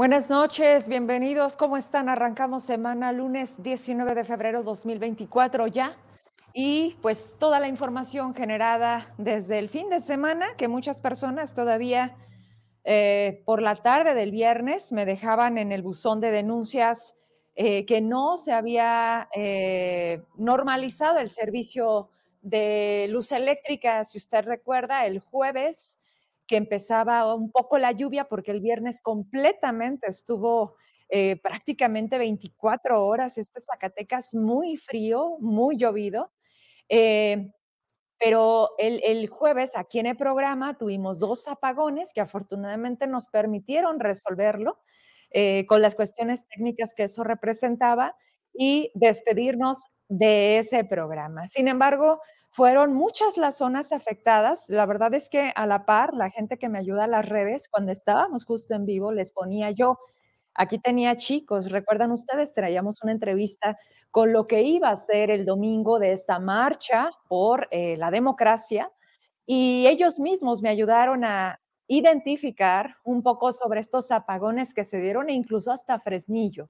Buenas noches, bienvenidos. ¿Cómo están? Arrancamos semana lunes 19 de febrero 2024 ya. Y pues toda la información generada desde el fin de semana, que muchas personas todavía eh, por la tarde del viernes me dejaban en el buzón de denuncias eh, que no se había eh, normalizado el servicio de luz eléctrica. Si usted recuerda, el jueves que empezaba un poco la lluvia porque el viernes completamente estuvo eh, prácticamente 24 horas, este Zacatecas muy frío, muy llovido. Eh, pero el, jueves aquí en el programa tuvimos dos apagones que afortunadamente nos permitieron resolverlo eh, con las cuestiones técnicas que eso representaba y despedirnos de ese programa. Sin embargo, fueron muchas las zonas afectadas. La verdad es que a la par, la gente que me ayuda a las redes, cuando estábamos justo en vivo, les ponía yo, aquí tenía chicos, recuerdan ustedes, traíamos una entrevista con lo que iba a ser el domingo de esta marcha por eh, la democracia y ellos mismos me ayudaron a identificar un poco sobre estos apagones que se dieron e incluso hasta Fresnillo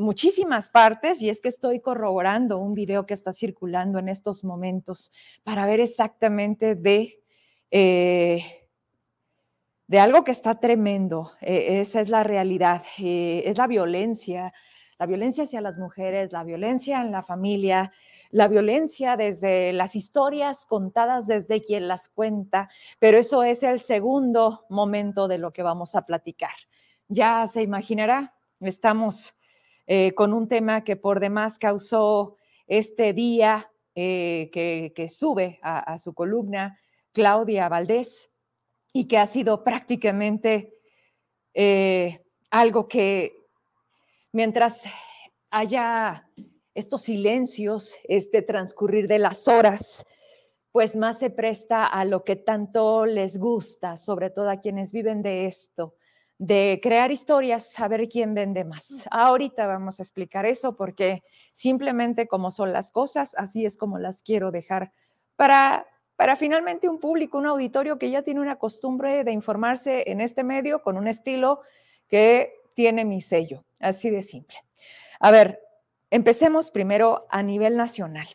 muchísimas partes y es que estoy corroborando un video que está circulando en estos momentos para ver exactamente de, eh, de algo que está tremendo. Eh, esa es la realidad, eh, es la violencia, la violencia hacia las mujeres, la violencia en la familia, la violencia desde las historias contadas desde quien las cuenta, pero eso es el segundo momento de lo que vamos a platicar. Ya se imaginará, estamos eh, con un tema que por demás causó este día eh, que, sube a, su columna Claudia Valdés y que ha sido prácticamente eh, algo que mientras haya estos silencios, este transcurrir de las horas, pues más se presta a lo que tanto les gusta, sobre todo a quienes viven de esto, de crear historias, saber quién vende más. Ahorita vamos a explicar eso porque simplemente como son las cosas, así es como las quiero dejar para, para finalmente un público, un auditorio que ya tiene una costumbre de informarse en este medio con un estilo que tiene mi sello, así de simple. A ver, empecemos primero a nivel nacional.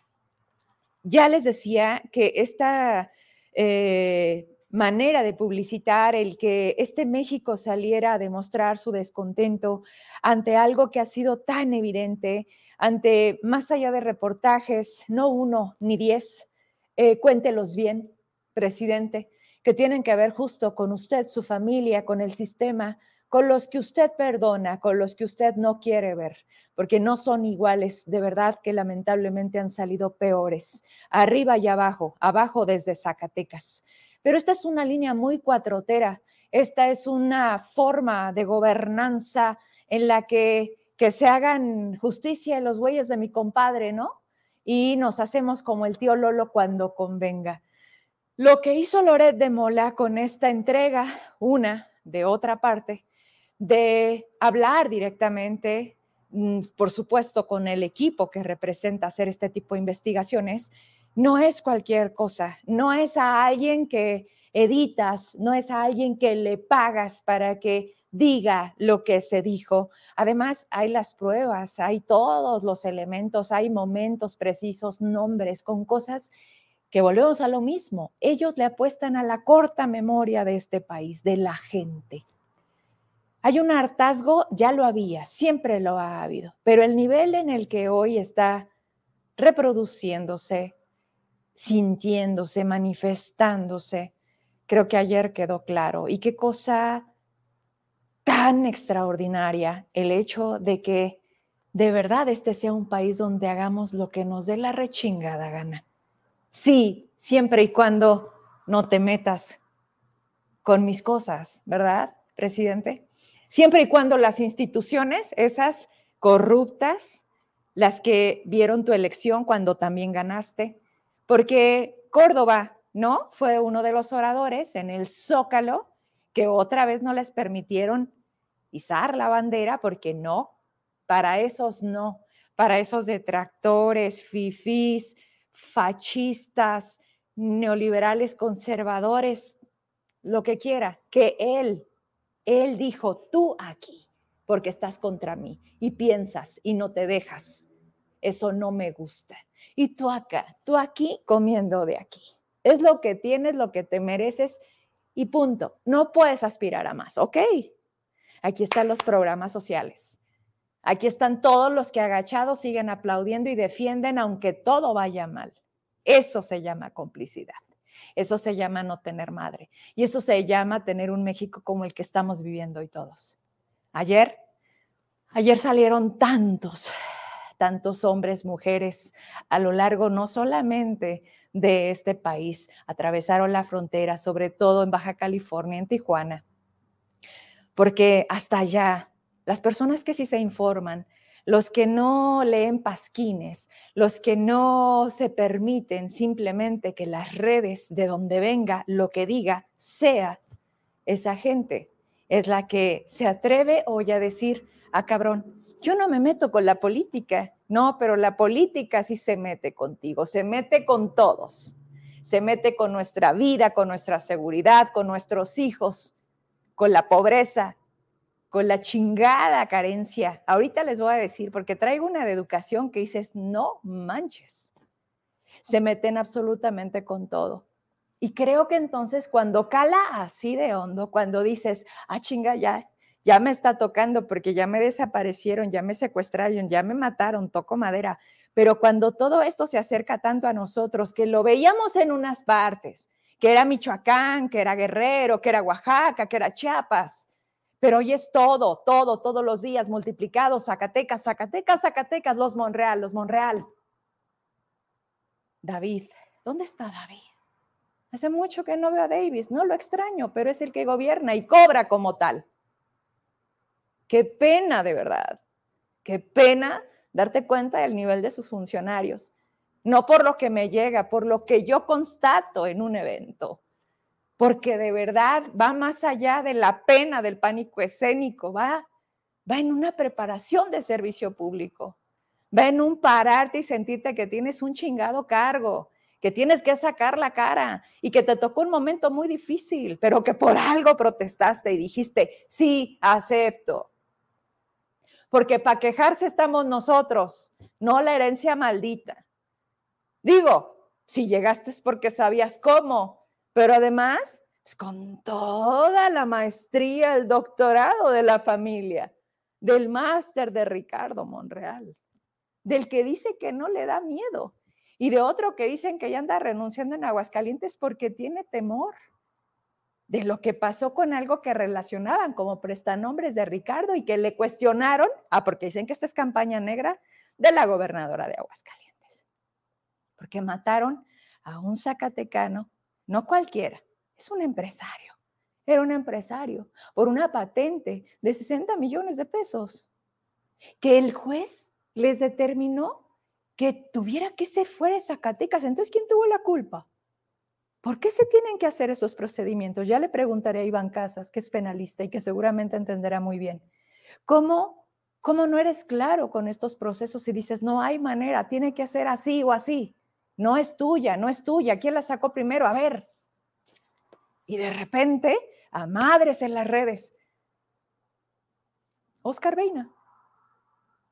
Ya les decía que esta... Eh, manera de publicitar el que este México saliera a demostrar su descontento ante algo que ha sido tan evidente, ante más allá de reportajes, no uno ni diez, eh, cuéntelos bien, presidente, que tienen que ver justo con usted, su familia, con el sistema, con los que usted perdona, con los que usted no quiere ver, porque no son iguales, de verdad que lamentablemente han salido peores, arriba y abajo, abajo desde Zacatecas. Pero esta es una línea muy cuatrotera, esta es una forma de gobernanza en la que, que se hagan justicia los bueyes de mi compadre, ¿no? Y nos hacemos como el tío Lolo cuando convenga. Lo que hizo Loret de Mola con esta entrega, una de otra parte, de hablar directamente, mm, por supuesto, con el equipo que representa hacer este tipo de investigaciones, no es cualquier cosa, no es a alguien que editas, no es a alguien que le pagas para que diga lo que se dijo. Además, hay las pruebas, hay todos los elementos, hay momentos precisos, nombres, con cosas que volvemos a lo mismo. Ellos le apuestan a la corta memoria de este país, de la gente. Hay un hartazgo, ya lo había, siempre lo ha habido, pero el nivel en el que hoy está reproduciéndose, sintiéndose, manifestándose. Creo que ayer quedó claro. Y qué cosa tan extraordinaria el hecho de que de verdad este sea un país donde hagamos lo que nos dé la rechingada gana. Sí, siempre y cuando no te metas con mis cosas, ¿verdad, presidente? Siempre y cuando las instituciones, esas corruptas, las que vieron tu elección cuando también ganaste, porque Córdoba, ¿no? Fue uno de los oradores en el Zócalo que otra vez no les permitieron izar la bandera porque no, para esos no, para esos detractores, fifís, fascistas, neoliberales, conservadores, lo que quiera, que él Él dijo, tú aquí, porque estás contra mí y piensas y no te dejas. Eso no me gusta. Y tú acá, tú aquí comiendo de aquí. Es lo que tienes, lo que te mereces y punto. No puedes aspirar a más, ¿ok? Aquí están los programas sociales. Aquí están todos los que agachados siguen aplaudiendo y defienden aunque todo vaya mal. Eso se llama complicidad. Eso se llama no tener madre. Y eso se llama tener un México como el que estamos viviendo hoy todos. Ayer, ayer salieron tantos, tantos hombres, mujeres a lo largo no solamente de este país, atravesaron la frontera, sobre todo en Baja California, en Tijuana, porque hasta allá, las personas que sí se informan, los que no leen pasquines, los que no se permiten simplemente que las redes de donde venga lo que diga sea esa gente, es la que se atreve hoy a decir, ah, cabrón, yo no me meto con la política, no, pero la política sí se mete contigo, se mete con todos, se mete con nuestra vida, con nuestra seguridad, con nuestros hijos, con la pobreza, con la chingada carencia. Ahorita les voy a decir, porque traigo una de educación que dices, no manches. Se meten absolutamente con todo. Y creo que entonces cuando cala así de hondo, cuando dices, ah, chinga, ya, ya me está tocando porque ya me desaparecieron, ya me secuestraron, ya me mataron, toco madera. Pero cuando todo esto se acerca tanto a nosotros, que lo veíamos en unas partes, que era Michoacán, que era Guerrero, que era Oaxaca, que era Chiapas, pero hoy es todo, todo, todos los días multiplicado, Zacatecas, Zacatecas, Zacatecas, los Monreal, los Monreal. David, ¿dónde está David? Hace mucho que no veo a Davis, no lo extraño, pero es el que gobierna y cobra como tal. Qué pena, de verdad. Qué pena darte cuenta del nivel de sus funcionarios. No por lo que me llega, por lo que yo constato en un evento porque de verdad va más allá de la pena del pánico escénico, va, va en una preparación de servicio público, va en un pararte y sentirte que tienes un chingado cargo, que tienes que sacar la cara y que te tocó un momento muy difícil, pero que por algo protestaste y dijiste, sí, acepto. Porque para quejarse estamos nosotros, no la herencia maldita. Digo, si llegaste es porque sabías cómo, pero además, pues, con toda la maestría, el doctorado de la familia, del máster de Ricardo Monreal, del que dice que no le da miedo y de otro que dicen que ya anda renunciando en Aguascalientes porque tiene temor de lo que pasó con algo que relacionaban como prestanombres de Ricardo y que le cuestionaron, ah, porque dicen que esta es campaña negra de la gobernadora de Aguascalientes, porque mataron a un zacatecano no cualquiera, es un empresario. Era un empresario por una patente de 60 millones de pesos, que el juez les determinó que tuviera que se fuera a Zacatecas. Entonces, ¿quién tuvo la culpa? ¿Por qué se tienen que hacer esos procedimientos? Ya le preguntaré a Iván Casas, que es penalista y que seguramente entenderá muy bien. ¿Cómo, cómo no eres claro con estos procesos y dices, no hay manera, tiene que ser así o así? no es tuya, no es tuya, ¿quién la sacó primero? A ver. Y de repente, a madres en las redes. Oscar Veina.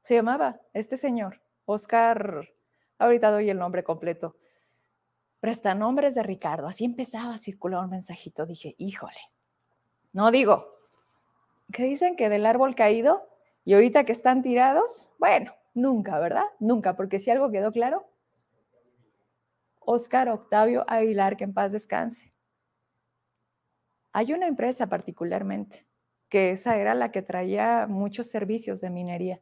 Se llamaba este señor. Oscar, ahorita doy el nombre completo. Presta nombres de Ricardo. Así empezaba a circular un mensajito. Dije, híjole. No digo, que dicen que del árbol caído y ahorita que están tirados, bueno, nunca, ¿verdad? Nunca, porque si algo quedó claro, Oscar Octavio Aguilar, que en paz descanse. Hay una empresa particularmente, que esa era la que traía muchos servicios de minería,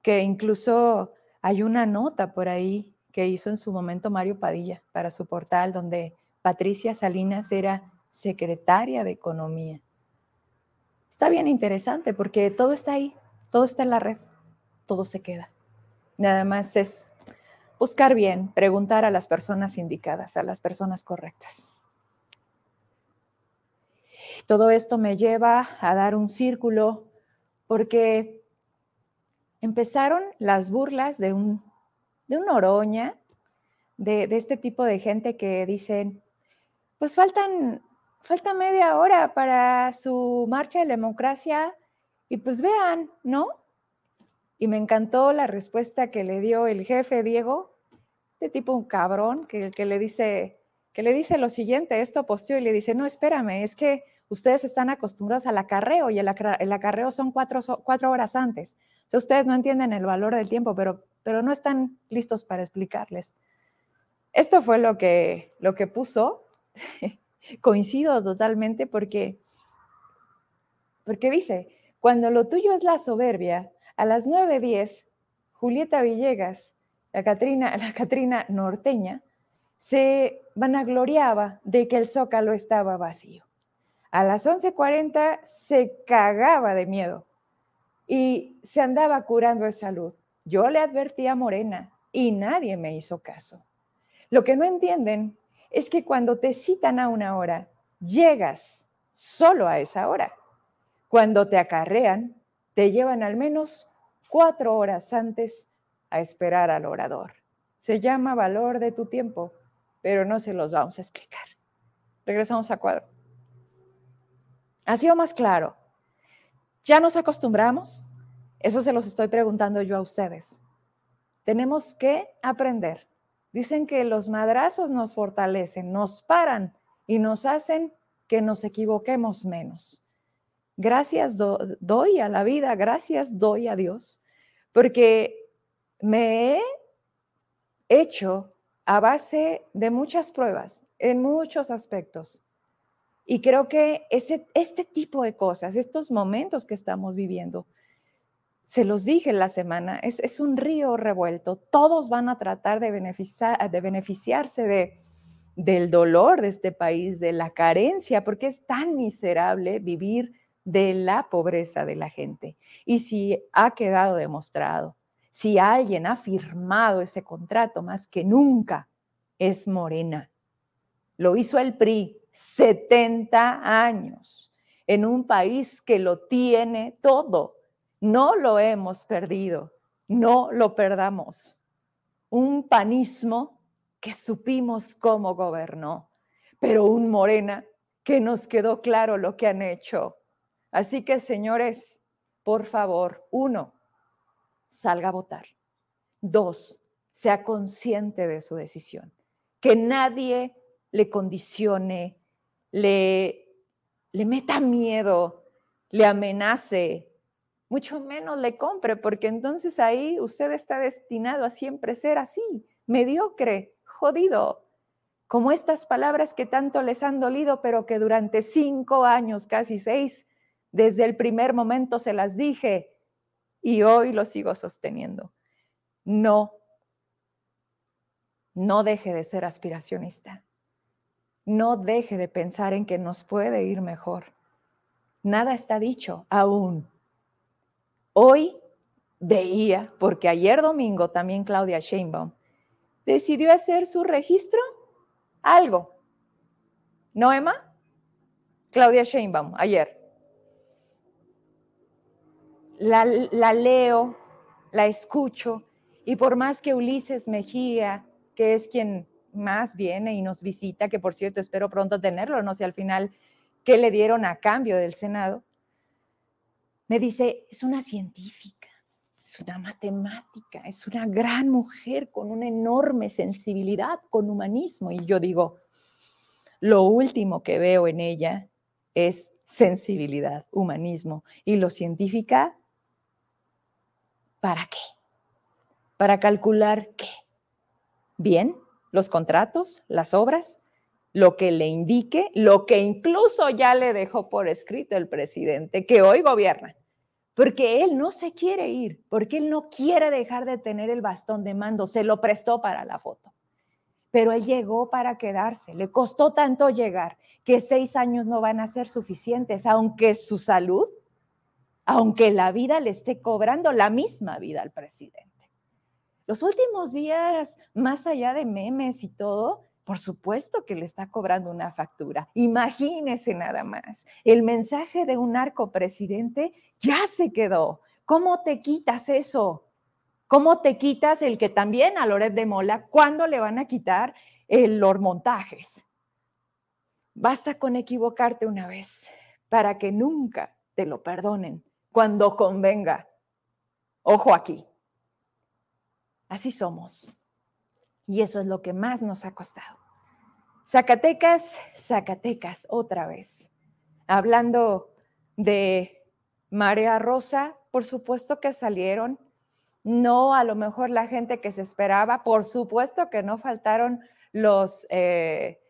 que incluso hay una nota por ahí que hizo en su momento Mario Padilla para su portal, donde Patricia Salinas era secretaria de Economía. Está bien interesante porque todo está ahí, todo está en la red, todo se queda. Nada más es buscar bien, preguntar a las personas indicadas, a las personas correctas. Todo esto me lleva a dar un círculo porque empezaron las burlas de un, de un oroña, de, de este tipo de gente que dicen, pues faltan, falta media hora para su marcha de la democracia y pues vean, ¿no? Y me encantó la respuesta que le dio el jefe Diego, este tipo un cabrón que, que le dice que le dice lo siguiente, esto posteó y le dice, no, espérame, es que ustedes están acostumbrados al acarreo y el, acarreo son cuatro, cuatro horas antes. Ustedes no entienden el valor del tiempo, pero, pero no están listos para explicarles. Esto fue lo que, lo que puso. Coincido totalmente porque, porque dice, cuando lo tuyo es la soberbia, a las 9.10, Julieta Villegas, la Catrina, la Catrina norteña, se vanagloriaba de que el zócalo estaba vacío. A las 11.40 se cagaba de miedo y se andaba curando de salud. Yo le advertí a Morena y nadie me hizo caso. Lo que no entienden es que cuando te citan a una hora, llegas solo a esa hora. Cuando te acarrean, te llevan al menos cuatro horas antes a esperar al orador. Se llama valor de tu tiempo pero no se los vamos a explicar. Regresamos a cuadro. ¿Ha sido más claro? ¿Ya nos acostumbramos? Eso se los estoy preguntando yo a ustedes. Tenemos que aprender. Dicen que los madrazos nos fortalecen, nos paran y nos hacen que nos equivoquemos menos. Gracias doy a la vida, gracias doy a Dios, porque me he hecho a base de muchas pruebas, en muchos aspectos. Y creo que ese, este tipo de cosas, estos momentos que estamos viviendo, se los dije la semana, es, es un río revuelto. Todos van a tratar de, beneficiar, de beneficiarse de, del dolor de este país, de la carencia, porque es tan miserable vivir de la pobreza de la gente. Y si ha quedado demostrado si alguien ha firmado ese contrato más que nunca, es Morena. Lo hizo el PRI 70 años en un país que lo tiene todo. No lo hemos perdido, no lo perdamos. Un panismo que supimos cómo gobernó, pero un Morena que nos quedó claro lo que han hecho. Así que, señores, por favor, uno, salga a votar. Dos, sea consciente de su decisión. Que nadie le condicione, le, le meta miedo, le amenace, mucho menos le compre, porque entonces ahí usted está destinado a siempre ser así, mediocre, jodido, como estas palabras que tanto les han dolido, pero que durante cinco años, casi seis, desde el primer momento se las dije, y hoy lo sigo sosteniendo. No, no deje de ser aspiracionista. No deje de pensar en que nos puede ir mejor. Nada está dicho aún. Hoy veía, porque ayer domingo también Claudia Sheinbaum decidió hacer su registro, algo. ¿No, Emma? Claudia Sheinbaum, ayer la, leo, la escucho, y por más que Ulises Mejía, que es quien más viene y nos visita, que por cierto espero pronto tenerlo, no sé al final qué le dieron a cambio del Senado, me dice, es una científica, es una matemática, es una gran mujer con una enorme sensibilidad, con humanismo. Y yo digo, lo último que veo en ella es sensibilidad, humanismo. Y lo científica ¿Para qué? ¿Para calcular qué? Bien, los contratos, las obras, lo que le indique, lo que incluso ya le dejó por escrito el presidente, que hoy gobierna, porque él no se quiere ir, porque él no quiere dejar de tener el bastón de mando, se lo prestó para la foto. Pero él llegó para quedarse, le costó tanto llegar que seis años no van a ser suficientes, aunque su salud aunque la vida le esté cobrando la misma vida al presidente. Los últimos días, más allá de memes y todo, por supuesto que le está cobrando una factura. Imagínese nada más. El mensaje de un narco presidente ya se quedó. ¿Cómo te quitas eso? ¿Cómo te quitas el que también a Loret de Mola, cuándo le van a quitar los montajes? Basta con equivocarte una vez para que nunca te lo perdonen cuando convenga. Ojo aquí. Así somos. Y eso es lo que más nos ha costado. Zacatecas, Zacatecas, otra vez. Hablando de Marea Rosa, por supuesto que salieron. No a lo mejor la gente que se esperaba, por supuesto que no faltaron los, eh,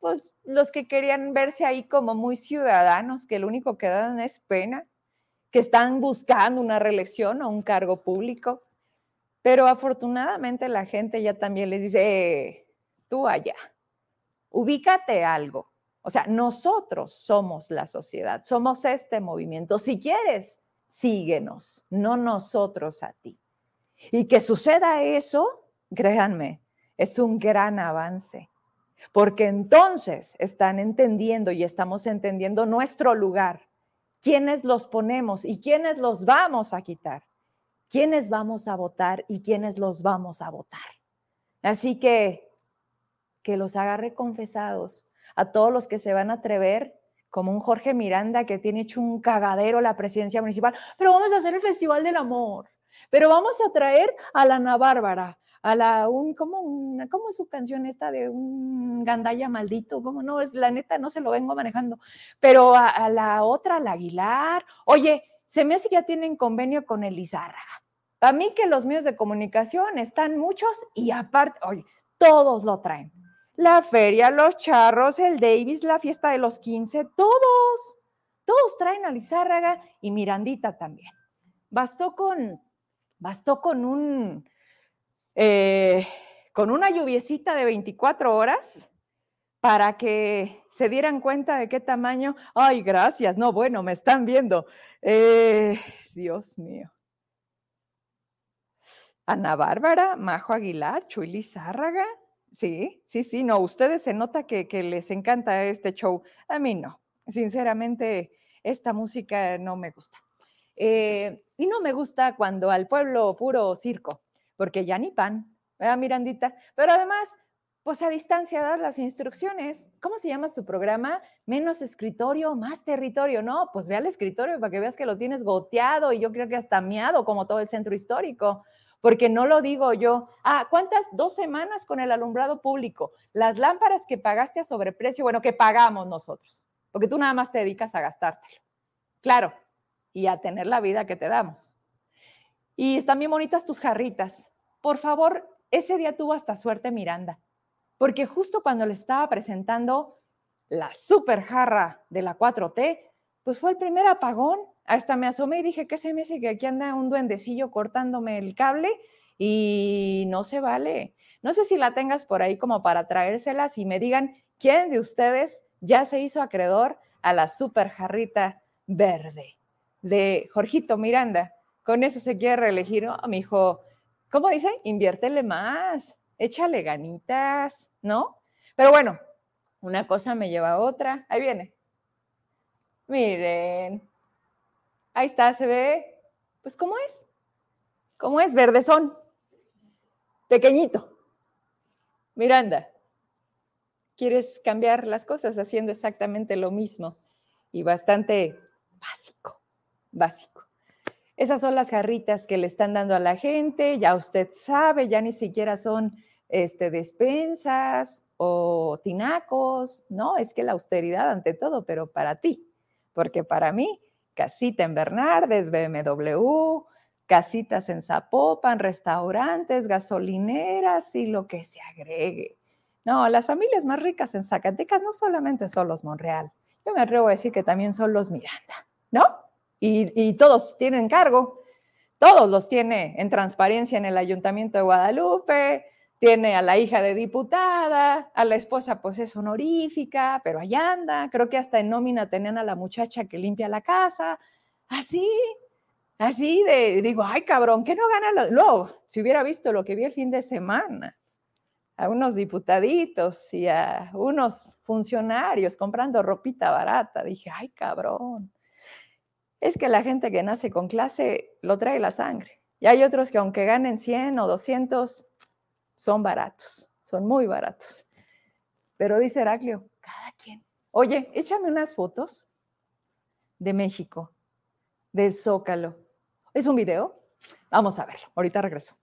pues, los que querían verse ahí como muy ciudadanos, que lo único que dan es pena, que están buscando una reelección o un cargo público. Pero afortunadamente la gente ya también les dice, eh, tú allá, ubícate algo. O sea, nosotros somos la sociedad, somos este movimiento. Si quieres, síguenos, no nosotros a ti. Y que suceda eso, créanme, es un gran avance, porque entonces están entendiendo y estamos entendiendo nuestro lugar, quiénes los ponemos y quiénes los vamos a quitar quiénes vamos a votar y quiénes los vamos a votar. Así que que los agarre confesados a todos los que se van a atrever, como un Jorge Miranda que tiene hecho un cagadero la presidencia municipal, pero vamos a hacer el Festival del Amor, pero vamos a traer a la Ana Bárbara, a la, un, ¿cómo, una, ¿cómo es su canción esta de un gandaya maldito? ¿Cómo no? Es la neta, no se lo vengo manejando, pero a, a la otra, la Aguilar, oye, se me hace que ya tienen convenio con el Izárraga. Para mí que los medios de comunicación están muchos y aparte, oye, todos lo traen. La feria, los charros, el Davis, la fiesta de los 15, todos, todos traen a Lizárraga y Mirandita también. Bastó con, bastó con un, eh, con una lluviecita de 24 horas para que se dieran cuenta de qué tamaño. Ay, gracias. No, bueno, me están viendo. Eh, Dios mío. Ana Bárbara, Majo Aguilar, Chuy Lizárraga. Sí, sí, sí, no, ustedes se nota que, que les encanta este show. A mí no. Sinceramente, esta música no me gusta. Eh, y no me gusta cuando al pueblo puro circo, porque ya ni pan, ¿verdad, Mirandita? Pero además, pues a distancia dar las instrucciones. ¿Cómo se llama su programa? Menos escritorio, más territorio, ¿no? Pues ve al escritorio para que veas que lo tienes goteado y yo creo que hasta miado como todo el centro histórico, porque no lo digo yo. Ah, ¿cuántas? Dos semanas con el alumbrado público. Las lámparas que pagaste a sobreprecio, bueno, que pagamos nosotros, porque tú nada más te dedicas a gastártelo. Claro, y a tener la vida que te damos. Y están bien bonitas tus jarritas. Por favor, ese día tuvo hasta suerte Miranda porque justo cuando le estaba presentando la super jarra de la 4T, pues fue el primer apagón. Hasta me asomé y dije, ¿qué se me hace que aquí anda un duendecillo cortándome el cable? Y no se vale. No sé si la tengas por ahí como para traérselas y me digan quién de ustedes ya se hizo acreedor a la super jarrita verde de Jorgito Miranda. Con eso se quiere reelegir, ¿no? Mi hijo, ¿cómo dice? Inviértele más échale ganitas, ¿no? Pero bueno, una cosa me lleva a otra. Ahí viene. Miren. Ahí está, se ve. Pues, ¿cómo es? ¿Cómo es? Verdezón. Pequeñito. Miranda, quieres cambiar las cosas haciendo exactamente lo mismo y bastante básico, básico. Esas son las jarritas que le están dando a la gente, ya usted sabe, ya ni siquiera son este, despensas o tinacos, no, es que la austeridad ante todo, pero para ti, porque para mí, casita en Bernardes, BMW, casitas en Zapopan, restaurantes, gasolineras y lo que se agregue. No, las familias más ricas en Zacatecas no solamente son los Monreal, yo me atrevo a decir que también son los Miranda, ¿no? Y, y todos tienen cargo, todos los tiene en transparencia en el Ayuntamiento de Guadalupe, tiene a la hija de diputada, a la esposa pues es honorífica, pero allá anda, creo que hasta en nómina tenían a la muchacha que limpia la casa, así, así de, digo, ay cabrón, ¿qué no gana? Luego, si hubiera visto lo que vi el fin de semana, a unos diputaditos y a unos funcionarios comprando ropita barata, dije, ay cabrón, es que la gente que nace con clase lo trae la sangre. Y hay otros que aunque ganen 100 o 200, son baratos, son muy baratos. Pero dice Heraclio, Cada quien. Oye, échame unas fotos de México, del Zócalo. ¿Es un video? Vamos a verlo. Ahorita regreso.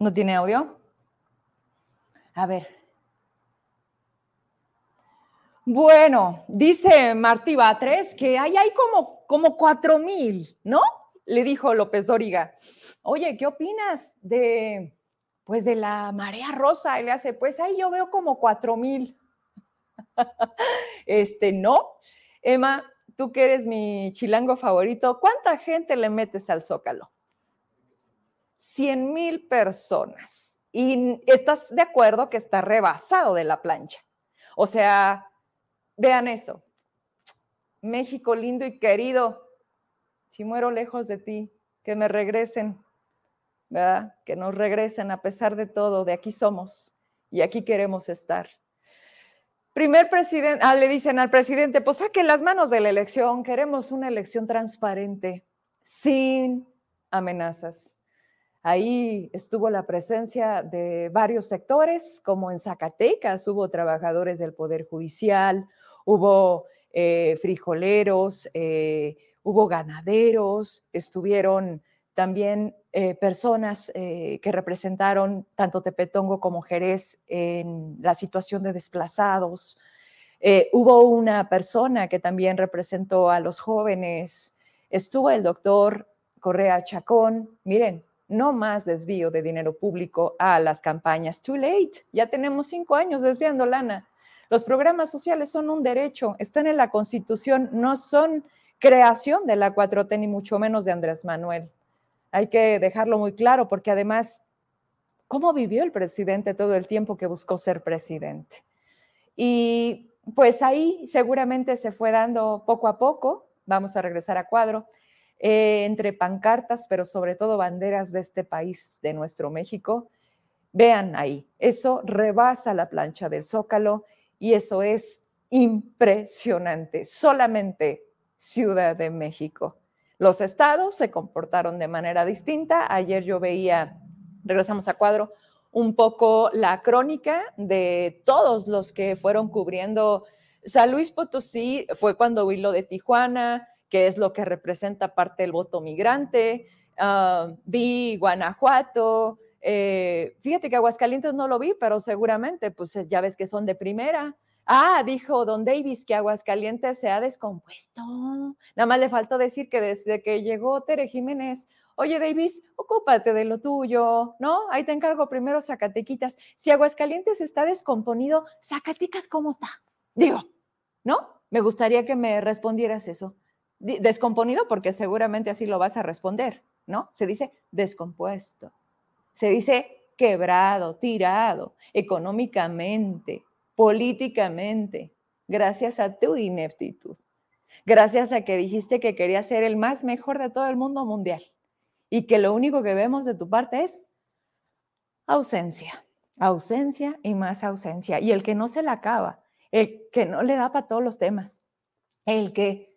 ¿No tiene audio? A ver. Bueno, dice Martí Batres que ahí hay como, como cuatro mil, ¿no? Le dijo López Dóriga. Oye, ¿qué opinas de, pues, de la marea rosa? Y le hace, pues ahí yo veo como cuatro mil. este, no. Emma, tú que eres mi chilango favorito, ¿cuánta gente le metes al Zócalo? 100 mil personas. Y estás de acuerdo que está rebasado de la plancha. O sea, vean eso. México lindo y querido, si muero lejos de ti, que me regresen, ¿verdad? Que nos regresen a pesar de todo, de aquí somos y aquí queremos estar. Primer presidente, ah, le dicen al presidente, pues saque las manos de la elección, queremos una elección transparente, sin amenazas. Ahí estuvo la presencia de varios sectores, como en Zacatecas hubo trabajadores del Poder Judicial, hubo eh, frijoleros, eh, hubo ganaderos, estuvieron también eh, personas que representaron tanto Tepetongo como Jerez en la situación de desplazados. hubo una persona que también representó a los jóvenes. Estuvo el doctor Correa Chacón. Miren, no más desvío de dinero público a las campañas. Too late, ya tenemos cinco años desviando lana. Los programas sociales son un derecho, están en la Constitución, no son creación de la 4T ni mucho menos de Andrés Manuel. Hay que dejarlo muy claro porque además, ¿cómo vivió el presidente todo el tiempo que buscó ser presidente? Y pues ahí seguramente se fue dando poco a poco, vamos a regresar a cuadro, eh, entre pancartas, pero sobre todo banderas de este país, de nuestro México. Vean ahí, eso rebasa la plancha del Zócalo y eso es impresionante. Solamente Ciudad de México. Los estados se comportaron de manera distinta. Ayer yo veía, regresamos a cuadro, un poco la crónica de todos los que fueron cubriendo San Luis Potosí, fue cuando vi lo de Tijuana, que es lo que representa parte del voto migrante. Ah, vi Guanajuato. Eh, fíjate que Aguascalientes no lo vi, pero seguramente, pues ya ves que son de primera. Ah, dijo Don Davis que Aguascalientes se ha descompuesto. Nada más le faltó decir que desde que llegó Tere Jiménez, oye Davis, ocúpate de lo tuyo, ¿no? Ahí te encargo primero Zacatequitas. Si Aguascalientes está descomponido, Zacatecas, ¿cómo está? Digo, ¿no? Me gustaría que me respondieras eso descomponido porque seguramente así lo vas a responder, ¿no? Se dice descompuesto, se dice quebrado, tirado, económicamente, políticamente, gracias a tu ineptitud, gracias a que dijiste que querías ser el más mejor de todo el mundo mundial y que lo único que vemos de tu parte es ausencia, ausencia y más ausencia. Y el que no se la acaba, el que no le da para todos los temas, el que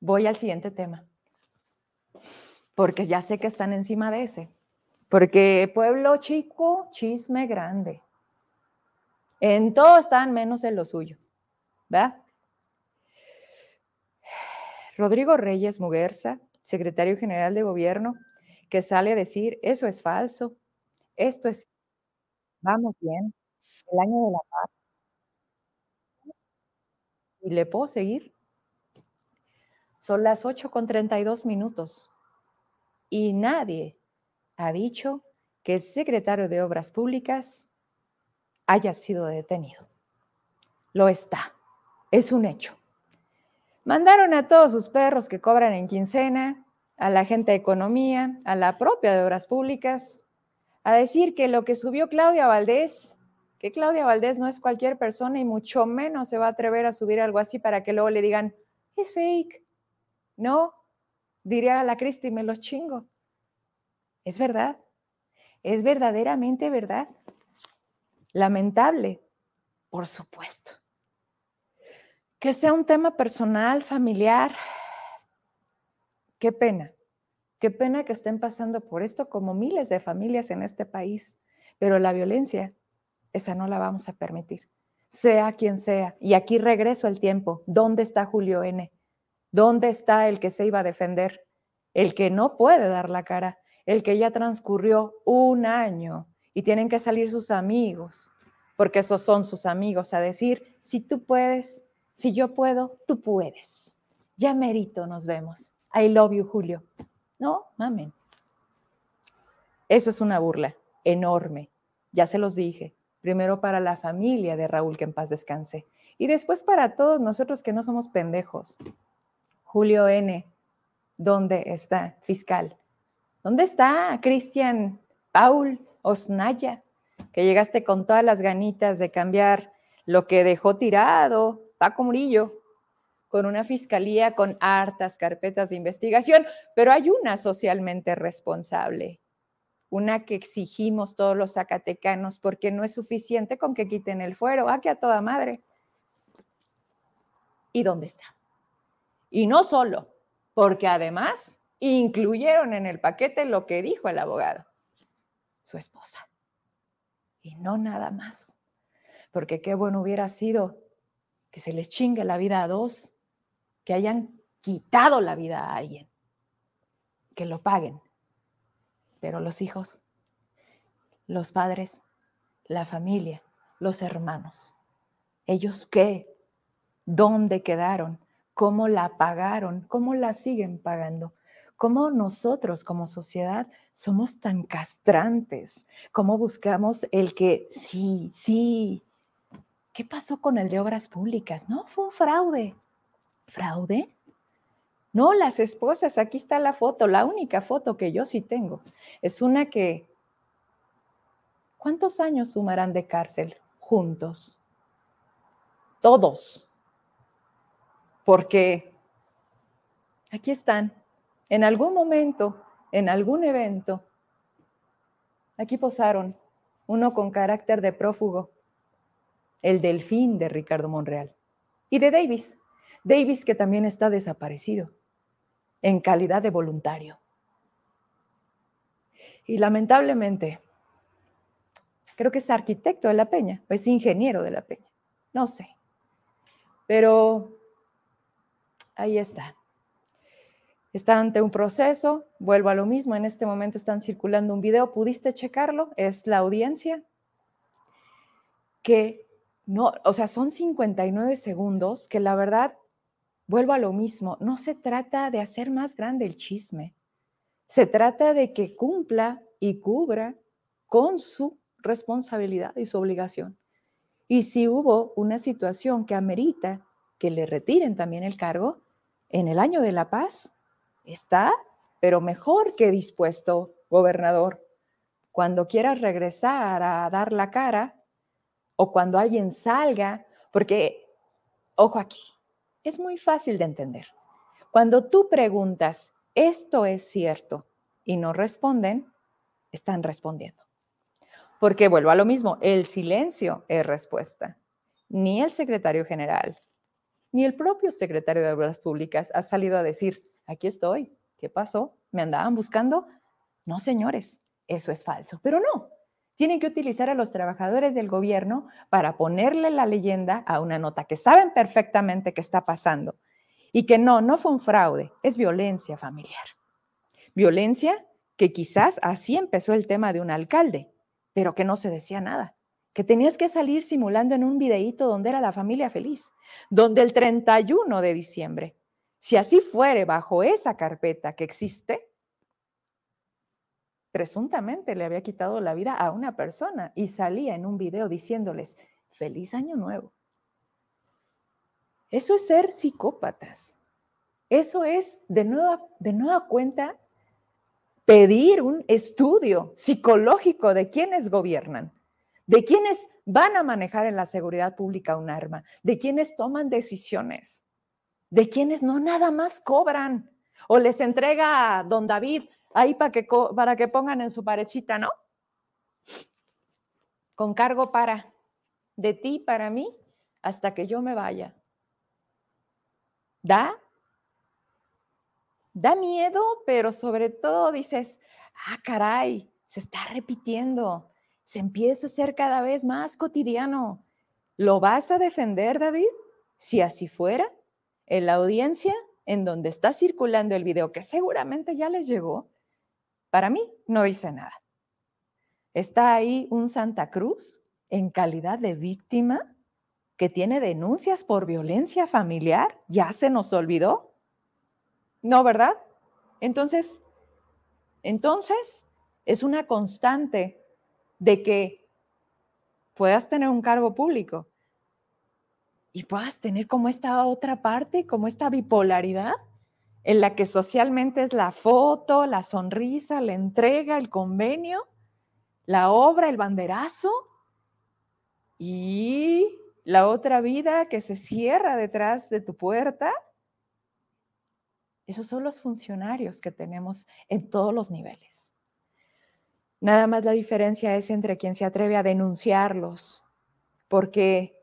Voy al siguiente tema, porque ya sé que están encima de ese. Porque pueblo chico, chisme grande. En todo están menos en lo suyo. ¿Verdad? Rodrigo Reyes Muguerza, secretario general de gobierno, que sale a decir, eso es falso, esto es, vamos bien, el año de la paz. Y le puedo seguir. Son las 8 con 32 minutos y nadie ha dicho que el secretario de Obras Públicas haya sido detenido. Lo está, es un hecho. Mandaron a todos sus perros que cobran en quincena, a la gente de economía, a la propia de Obras Públicas, a decir que lo que subió Claudia Valdés, que Claudia Valdés no es cualquier persona y mucho menos se va a atrever a subir algo así para que luego le digan, es fake, no, diría la Cristi, me los chingo. Es verdad, es verdaderamente verdad. Lamentable, por supuesto. Que sea un tema personal, familiar, qué pena, qué pena que estén pasando por esto como miles de familias en este país, pero la violencia esa no la vamos a permitir, sea quien sea. Y aquí regreso el tiempo. ¿Dónde está Julio N? ¿Dónde está el que se iba a defender? El que no puede dar la cara, el que ya transcurrió un año y tienen que salir sus amigos, porque esos son sus amigos, a decir, si tú puedes, si yo puedo, tú puedes. Ya merito, nos vemos. I love you, Julio. No, mamen. Eso es una burla enorme. Ya se los dije. Primero para la familia de Raúl, que en paz descanse. Y después para todos nosotros que no somos pendejos. Julio N., ¿dónde está fiscal? ¿Dónde está Cristian Paul Osnaya? Que llegaste con todas las ganitas de cambiar lo que dejó tirado Paco Murillo con una fiscalía con hartas carpetas de investigación, pero hay una socialmente responsable, una que exigimos todos los zacatecanos, porque no es suficiente con que quiten el fuero, ah, que a toda madre. ¿Y dónde está? Y no solo, porque además incluyeron en el paquete lo que dijo el abogado, su esposa. Y no nada más, porque qué bueno hubiera sido que se les chingue la vida a dos, que hayan quitado la vida a alguien, que lo paguen. Pero los hijos, los padres, la familia, los hermanos, ¿ellos qué? ¿Dónde quedaron? ¿Cómo la pagaron? ¿Cómo la siguen pagando? ¿Cómo nosotros como sociedad somos tan castrantes? ¿Cómo buscamos el que sí, sí? ¿Qué pasó con el de obras públicas? No, fue un fraude. ¿Fraude? No, las esposas, aquí está la foto, la única foto que yo sí tengo. Es una que, ¿cuántos años sumarán de cárcel juntos? Todos. Porque aquí están, en algún momento, en algún evento, aquí posaron, uno con carácter de prófugo, el delfín de Ricardo Monreal, y de Davis, Davis que también está desaparecido en calidad de voluntario. Y lamentablemente, creo que es arquitecto de la Peña, o es ingeniero de la Peña, no sé. Pero ahí está. Está ante un proceso, vuelvo a lo mismo, en este momento están circulando un video, ¿pudiste checarlo? Es la audiencia que no, o sea, son 59 segundos que la verdad vuelvo a lo mismo, no se trata de hacer más grande el chisme, se trata de que cumpla y cubra con su responsabilidad y su obligación. Y si hubo una situación que amerita que le retiren también el cargo, en el año de la paz está, pero mejor que dispuesto, gobernador. Cuando quieras regresar a dar la cara o cuando alguien salga, porque, ojo aquí, es muy fácil de entender. Cuando tú preguntas, ¿esto es cierto? y no responden, están respondiendo. Porque vuelvo a lo mismo, el silencio es respuesta. Ni el secretario general, ni el propio secretario de Obras Públicas ha salido a decir, aquí estoy, ¿qué pasó? ¿Me andaban buscando? No, señores, eso es falso. Pero no, tienen que utilizar a los trabajadores del gobierno para ponerle la leyenda a una nota que saben perfectamente que está pasando y que no, no fue un fraude, es violencia familiar. Violencia que quizás así empezó el tema de un alcalde, pero que no se decía nada, que tenías que salir simulando en un videíto donde era la familia feliz, donde el 31 de diciembre, si así fuere bajo esa carpeta que existe, presuntamente le había quitado la vida a una persona y salía en un video diciéndoles, feliz año nuevo. Eso es ser psicópatas. Eso es de nueva, de nueva cuenta pedir un estudio psicológico de quienes gobiernan, de quienes van a manejar en la seguridad pública un arma, de quienes toman decisiones, de quienes no nada más cobran o les entrega a don David ahí para que, para que pongan en su parecita, ¿no? Con cargo para, de ti para mí, hasta que yo me vaya. ¿Da? Da miedo, pero sobre todo dices, ah, caray, se está repitiendo. se empieza a ser cada vez más cotidiano. ¿Lo vas a defender, David? Si así fuera, en la audiencia en donde está circulando el video, que seguramente ya les llegó, para mí no dice nada. Está ahí un Santa Cruz en calidad de víctima que tiene denuncias por violencia familiar. ¿Ya se nos olvidó? No, ¿verdad? Entonces, entonces es una constante de que puedas tener un cargo público y puedas tener como esta otra parte, como esta bipolaridad en la que socialmente es la foto, la sonrisa, la entrega, el convenio, la obra, el banderazo y la otra vida que se cierra detrás de tu puerta. Esos son los funcionarios que tenemos en todos los niveles. Nada más la diferencia es entre quien se atreve a denunciarlos, porque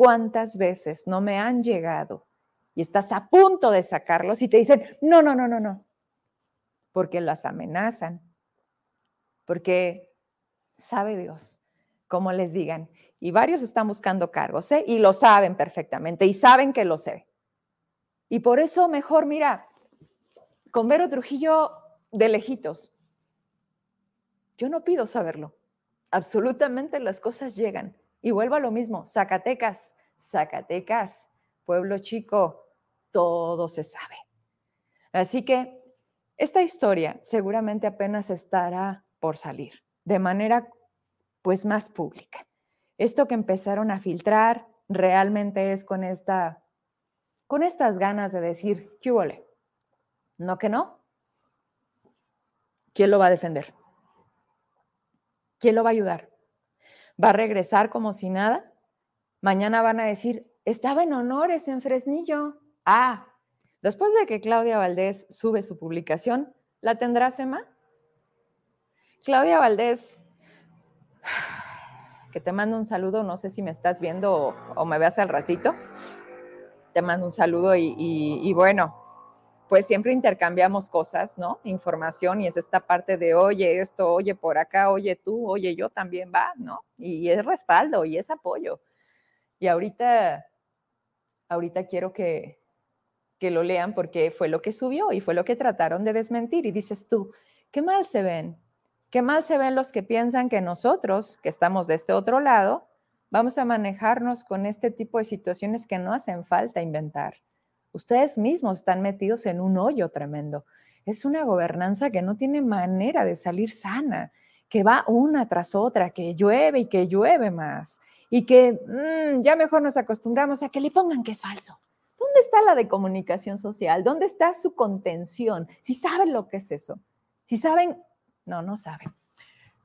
cuántas veces no me han llegado y estás a punto de sacarlos y te dicen, no, no, no, no, no, porque las amenazan, porque sabe Dios, como les digan, y varios están buscando cargos, ¿eh? y lo saben perfectamente, y saben que lo sé. Y por eso mejor, mira, con Vero Trujillo de lejitos, yo no pido saberlo. Absolutamente las cosas llegan. Y vuelvo a lo mismo, Zacatecas, Zacatecas, pueblo chico, todo se sabe. Así que esta historia seguramente apenas estará por salir de manera pues más pública. Esto que empezaron a filtrar realmente es con esta con estas ganas de decir, ¿qué huele? No que no. ¿Quién lo va a defender? ¿Quién lo va a ayudar? ¿Va a regresar como si nada? Mañana van a decir, estaba en honores en Fresnillo. Ah, después de que Claudia Valdés sube su publicación, ¿la tendrá Sema? Claudia Valdés, que te mando un saludo, no sé si me estás viendo o, me veas al ratito. Te mando un saludo y bueno, pues siempre intercambiamos cosas, ¿no? Información y es esta parte de, oye, esto, oye, por acá, oye, tú, oye, yo también va, ¿no? Y es respaldo y es apoyo. Y ahorita, ahorita quiero que, que lo lean porque fue lo que subió y fue lo que trataron de desmentir. Y dices tú, qué mal se ven, qué mal se ven los que piensan que nosotros, que estamos de este otro lado, vamos a manejarnos con este tipo de situaciones que no hacen falta inventar Ustedes mismos están metidos en un hoyo tremendo. Es una gobernanza que no tiene manera de salir sana, que va una tras otra, que llueve y que llueve más, y que mm, ya mejor nos acostumbramos a que le pongan que es falso. ¿Dónde está la de comunicación social? ¿Dónde está su contención? Si saben lo que es eso. Si saben, no, no saben.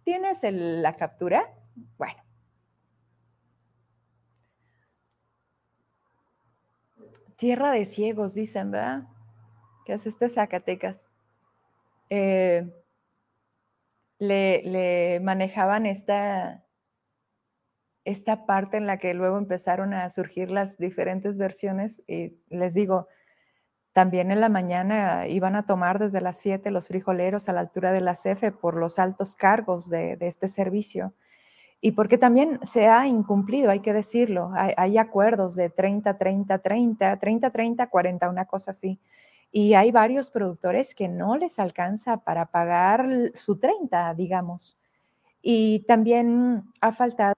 ¿Tienes la captura? Bueno, tierra de ciegos, dicen, ¿verdad? Que es este Zacatecas. Eh, le, manejaban esta, esta parte en la que luego empezaron a surgir las diferentes versiones y les digo, también en la mañana iban a tomar desde las 7 los frijoleros a la altura de la CEFE por los altos cargos de, de este servicio y porque también se ha incumplido, hay que decirlo. Hay, acuerdos de 30, 30, 30, 30, 30, 40, una cosa así. Y hay varios productores que no les alcanza para pagar su 30, digamos. Y también ha faltado,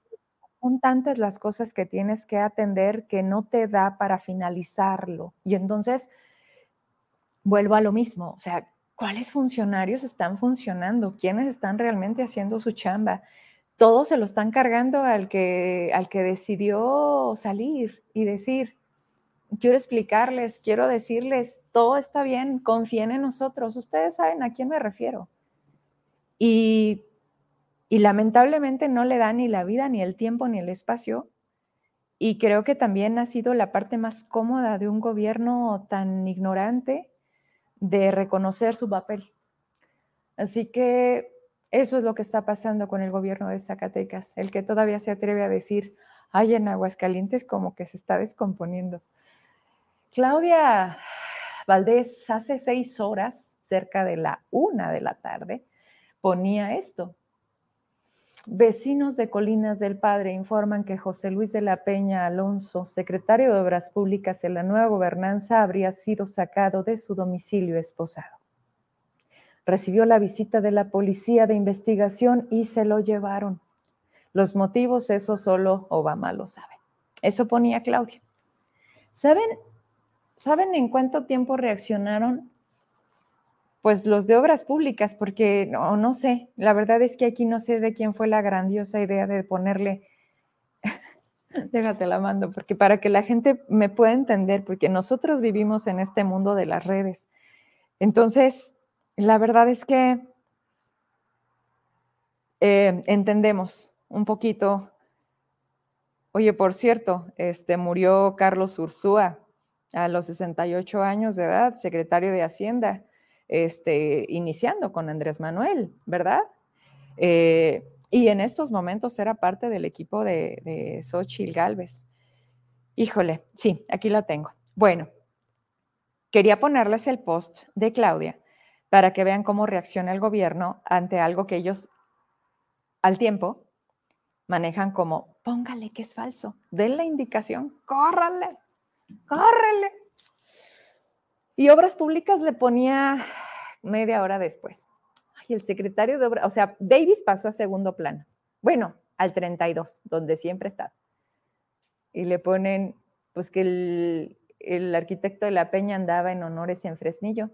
son tantas las cosas que tienes que atender que no te da para finalizarlo. Y entonces, vuelvo a lo mismo, o sea, ¿cuáles funcionarios están funcionando? ¿Quiénes están realmente haciendo su chamba? Todo se lo están cargando al que, al que decidió salir y decir, quiero explicarles, quiero decirles, todo está bien, confíen en nosotros, ustedes saben a quién me refiero. Y, y lamentablemente no le da ni la vida, ni el tiempo, ni el espacio. Y creo que también ha sido la parte más cómoda de un gobierno tan ignorante de reconocer su papel. Así que eso es lo que está pasando con el gobierno de Zacatecas, el que todavía se atreve a decir, ay, en Aguascalientes como que se está descomponiendo. Claudia Valdés hace seis horas, cerca de la una de la tarde, ponía esto. Vecinos de Colinas del Padre informan que José Luis de la Peña Alonso, secretario de Obras Públicas en la nueva gobernanza, habría sido sacado de su domicilio esposado. Recibió la visita de la policía de investigación y se lo llevaron. Los motivos, eso solo Obama lo sabe. Eso ponía Claudia. ¿Saben, ¿Saben en cuánto tiempo reaccionaron pues los de obras públicas, porque no, no sé, la verdad es que aquí no sé de quién fue la grandiosa idea de ponerle, déjate la mando, porque para que la gente me pueda entender, porque nosotros vivimos en este mundo de las redes. Entonces, la verdad es que eh, entendemos un poquito. Oye, por cierto, este murió Carlos Ursúa a los 68 años de edad, secretario de Hacienda este, iniciando con Andrés Manuel, ¿verdad? Eh, y en estos momentos era parte del equipo de, de Xochitl Galvez. Híjole, sí, aquí lo tengo. Bueno, quería ponerles el post de Claudia para que vean cómo reacciona el gobierno ante algo que ellos al tiempo manejan como, póngale que es falso, den la indicación, córrale, córrele. Y Obras Públicas le ponía media hora después. Ay, el secretario de Obras, o sea, Davis pasó a segundo plano. Bueno, al 32, donde siempre está. Y le ponen, pues que el, el arquitecto de la Peña andaba en honores en Fresnillo.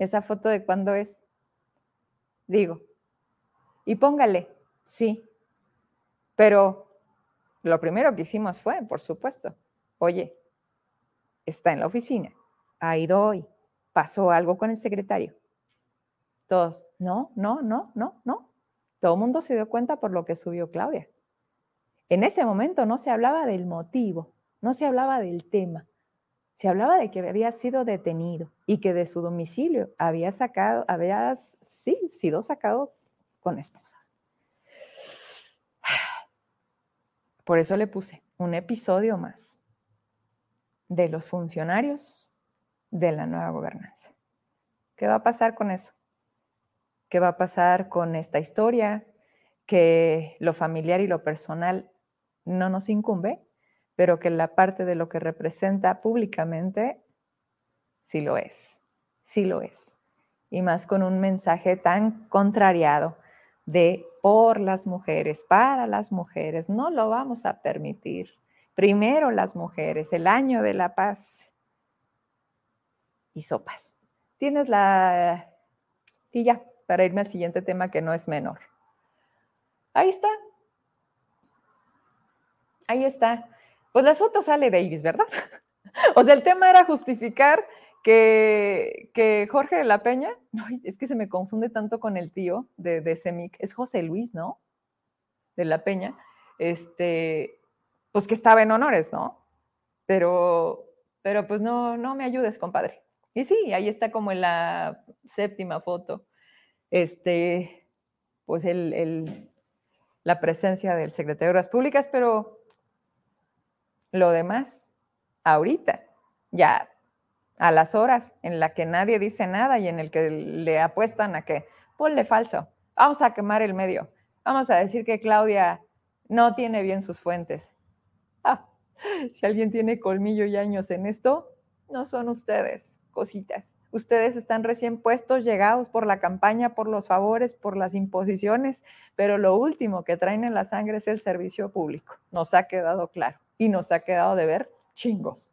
¿Esa foto de cuándo es? Digo. Y póngale, sí. Pero lo primero que hicimos fue, por supuesto, oye, está en la oficina, ha ido hoy, pasó algo con el secretario. Todos, no, no, no, no, no. Todo el mundo se dio cuenta por lo que subió Claudia. En ese momento no se hablaba del motivo, no se hablaba del tema. Se hablaba de que había sido detenido y que de su domicilio había sacado, había, sí, sido sacado con esposas. Por eso le puse un episodio más de los funcionarios de la nueva gobernanza. ¿Qué va a pasar con eso? ¿Qué va a pasar con esta historia? Que lo familiar y lo personal no nos incumbe, pero que la parte de lo que representa públicamente sí lo es, sí lo es. Y más con un mensaje tan contrariado de por las mujeres, para las mujeres, no lo vamos a permitir. Primero las mujeres, el año de la paz y sopas. Tienes la... Y ya, para irme al siguiente tema que no es menor. Ahí está. Ahí está. Pues las fotos sale Davis, ¿verdad? o sea, el tema era justificar que, que, Jorge de la Peña, no, es que se me confunde tanto con el tío de, de Semic, es José Luis, ¿no? De la Peña, este, pues que estaba en honores, ¿no? Pero, pero pues no, no me ayudes, compadre. Y sí, ahí está como en la séptima foto, este, pues el, la presencia del secretario de Obras Públicas, pero lo demás, ahorita, ya a las horas en la que nadie dice nada y en el que le apuestan a que ponle falso, vamos a quemar el medio, vamos a decir que Claudia no tiene bien sus fuentes, si alguien tiene colmillo y años en esto, no son ustedes, cositas. Ustedes están recién puestos, llegados por la campaña, por los favores, por las imposiciones, pero lo último que traen en la sangre es el servicio público. Nos ha quedado claro y nos ha quedado de ver chingos.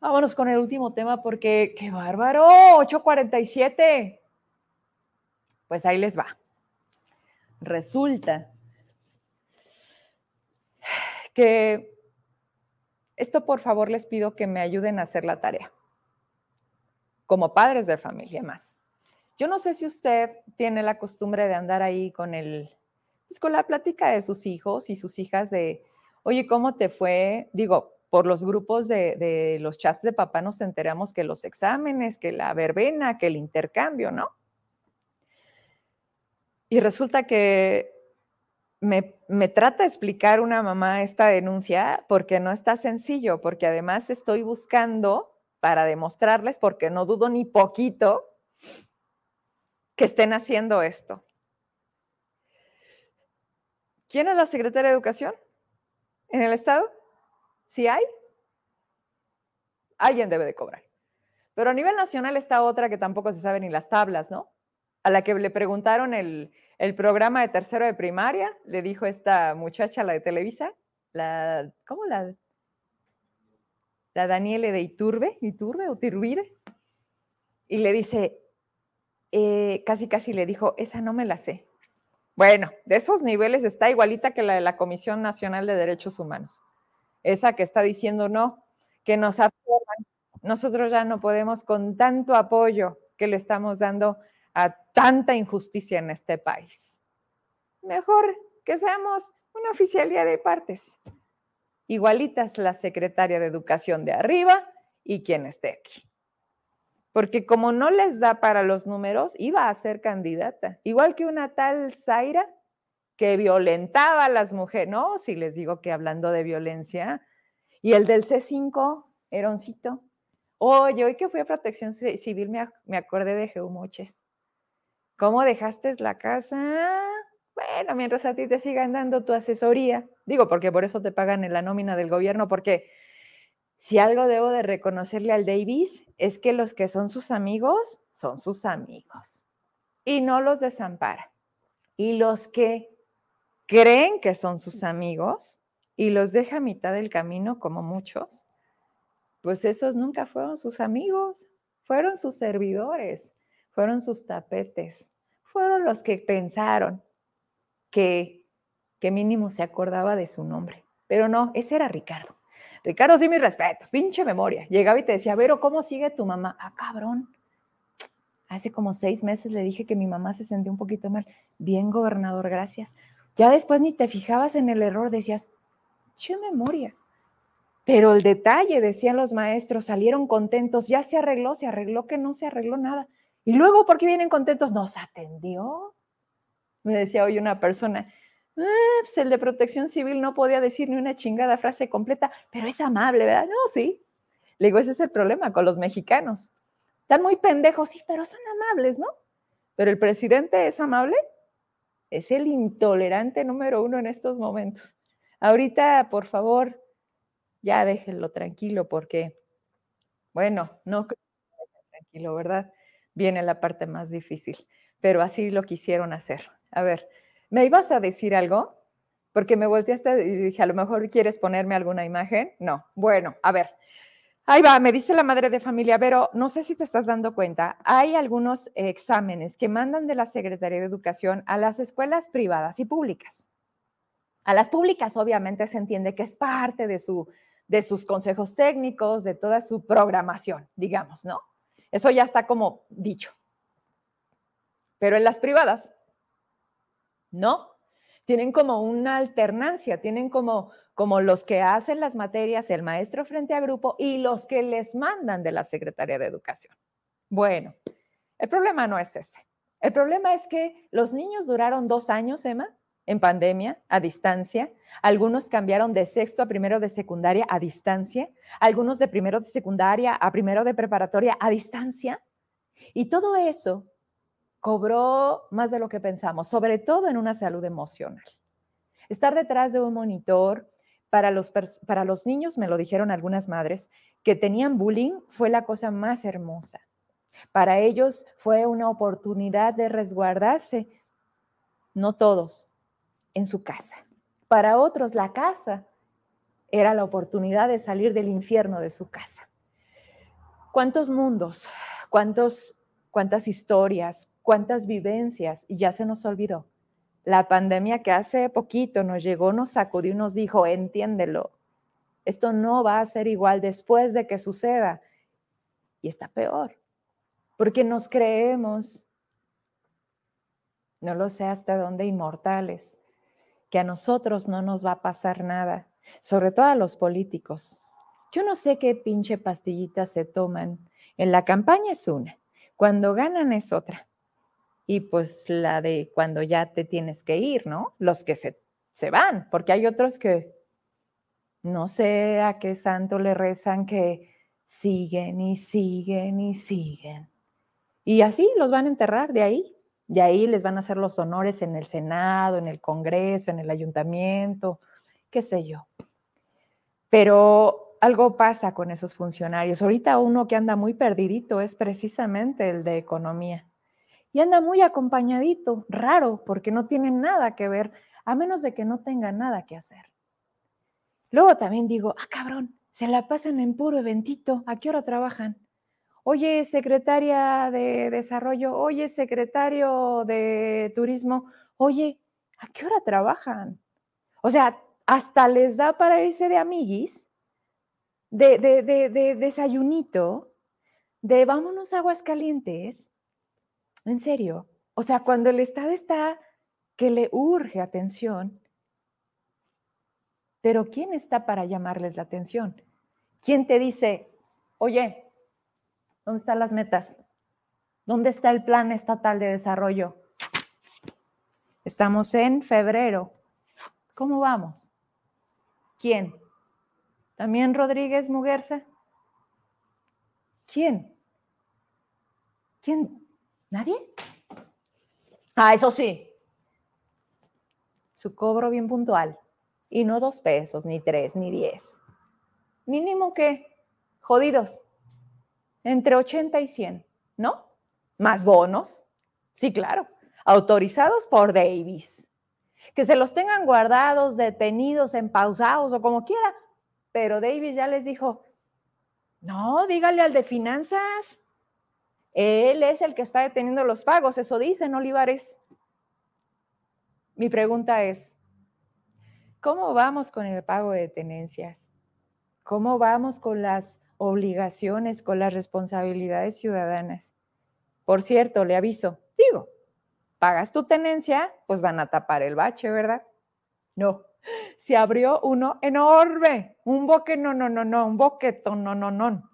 Vámonos con el último tema porque, qué bárbaro, 847. Pues ahí les va. Resulta que esto por favor les pido que me ayuden a hacer la tarea, como padres de familia más. Yo no sé si usted tiene la costumbre de andar ahí con el, pues con la plática de sus hijos y sus hijas de, oye, ¿cómo te fue? Digo, por los grupos de, los chats de papá nos enteramos que los exámenes, que la verbena, que el intercambio, ¿no? Y resulta que me, trata de explicar una mamá esta denuncia porque no está sencillo, porque además estoy buscando para demostrarles, porque no dudo ni poquito, que estén haciendo esto. ¿Quién es la secretaria de Educación en el Estado? Si hay, alguien debe de cobrar. Pero a nivel nacional está otra que tampoco se sabe ni las tablas, ¿no? A la que le preguntaron el, programa de tercero de primaria, le dijo esta muchacha, la de Televisa, la, ¿cómo la? La Daniele de Iturbe, Iturbe o Tirbide, y le dice, eh, casi casi le dijo, esa no me la sé. Bueno, de esos niveles está igualita que la de la Comisión Nacional de Derechos Humanos. Esa que está diciendo no, que nos aprueban. Nosotros ya no podemos con tanto apoyo que le estamos dando a tanta injusticia en este país. Mejor que seamos una oficialía de partes. Igualitas la secretaria de Educación de arriba y quien esté aquí porque como no les da para los números, iba a ser candidata. Igual que una tal Zaira que violentaba a las mujeres, ¿no? Si les digo que hablando de violencia, y el del C5, Heroncito. Oye, hoy que fui a protección civil me, me acordé de Geomoches. ¿Cómo dejaste la casa? Bueno, mientras a ti te sigan dando tu asesoría. Digo, porque por eso te pagan en la nómina del gobierno, porque si algo debo de reconocerle al Davis es que los que son sus amigos son sus amigos y no los desampara. Y los que creen que son sus amigos y los deja a mitad del camino como muchos, pues esos nunca fueron sus amigos, fueron sus servidores, fueron sus tapetes, fueron los que pensaron que, que mínimo se acordaba de su nombre. Pero no, ese era Ricardo. Ricardo, sí, mis respetos, pinche memoria. Llegaba y te decía, Vero, ¿cómo sigue tu mamá? Ah, cabrón. Hace como seis meses le dije que mi mamá se sentía un poquito mal. Bien, gobernador, gracias. Ya después ni te fijabas en el error, decías, pinche memoria. Pero el detalle, decían los maestros, salieron contentos, ya se arregló, se arregló que no se arregló nada. Y luego, ¿por qué vienen contentos? Nos atendió. Me decía hoy una persona, Ah, pues el de protección civil no podía decir ni una chingada frase completa, pero es amable, ¿verdad? No, sí. Le digo, ese es el problema con los mexicanos. Están muy pendejos, sí, pero son amables, ¿no? Pero el presidente es amable, es el intolerante número uno en estos momentos. Ahorita, por favor, ya déjenlo tranquilo porque, bueno, no creo que tranquilo, ¿verdad? Viene la parte más difícil, pero así lo quisieron hacer. A ver, ¿Me ibas a decir algo? Porque me volteaste y dije, a lo mejor quieres ponerme alguna imagen. No. Bueno, a ver. Ahí va, me dice la madre de familia, pero no sé si te estás dando cuenta, hay algunos exámenes que mandan de la Secretaría de Educación a las escuelas privadas y públicas. A las públicas obviamente se entiende que es parte de, su, de sus consejos técnicos, de toda su programación, digamos, ¿no? Eso ya está como dicho. Pero en las privadas no, tienen como una alternancia, tienen como, como los que hacen las materias, el maestro frente a grupo y los que les mandan de la Secretaría de Educación. Bueno, el problema no es ese. El problema es que los niños duraron dos años, Emma, en pandemia, a distancia. Algunos cambiaron de sexto a primero de secundaria a distancia. Algunos de primero de secundaria a primero de preparatoria a distancia. Y todo eso cobró más de lo que pensamos, sobre todo en una salud emocional. Estar detrás de un monitor para los, para los niños, me lo dijeron algunas madres, que tenían bullying, fue la cosa más hermosa. Para ellos fue una oportunidad de resguardarse, no todos, en su casa. Para otros, la casa era la oportunidad de salir del infierno de su casa. ¿Cuántos mundos, cuántos, cuántas historias, cuántas vivencias y ya se nos olvidó. La pandemia que hace poquito nos llegó, nos sacudió y nos dijo, entiéndelo, esto no va a ser igual después de que suceda. Y está peor, porque nos creemos, no lo sé hasta dónde, inmortales, que a nosotros no nos va a pasar nada, sobre todo a los políticos. Yo no sé qué pinche pastillitas se toman. En la campaña es una, cuando ganan es otra y pues la de cuando ya te tienes que ir, ¿no? Los que se, se van, porque hay otros que no sé a qué santo le rezan que siguen y siguen y siguen. Y así los van a enterrar de ahí. Y ahí les van a hacer los honores en el Senado, en el Congreso, en el Ayuntamiento, qué sé yo. Pero algo pasa con esos funcionarios. Ahorita uno que anda muy perdidito es precisamente el de economía. Y anda muy acompañadito, raro, porque no tiene nada que ver, a menos de que no tenga nada que hacer. Luego también digo, ah, cabrón, se la pasan en puro eventito, ¿a qué hora trabajan? Oye, secretaria de Desarrollo, oye, secretario de Turismo, oye, ¿a qué hora trabajan? O sea, hasta les da para irse de amiguis, de, de, de, de desayunito, de vámonos a Aguascalientes. En serio. O sea, cuando el Estado está que le urge atención, pero ¿quién está para llamarles la atención? ¿Quién te dice, oye, ¿dónde están las metas? ¿Dónde está el plan estatal de desarrollo? Estamos en febrero. ¿Cómo vamos? ¿Quién? ¿También Rodríguez Muguerza? ¿Quién? ¿Quién? ¿Nadie? Ah, eso sí. Su cobro bien puntual. Y no dos pesos, ni tres, ni diez. Mínimo que, jodidos, entre 80 y 100, ¿no? Más bonos. Sí, claro. Autorizados por Davis. Que se los tengan guardados, detenidos, empausados o como quiera. Pero Davis ya les dijo, no, dígale al de finanzas. Él es el que está deteniendo los pagos, eso dicen Olivares. Mi pregunta es, ¿Cómo vamos con el pago de tenencias? ¿Cómo vamos con las obligaciones, con las responsabilidades ciudadanas? Por cierto, le aviso, digo, pagas tu tenencia, pues van a tapar el bache, ¿verdad? No, se abrió uno enorme, un boque, no, no, no, no, un boquetón, no, no, no.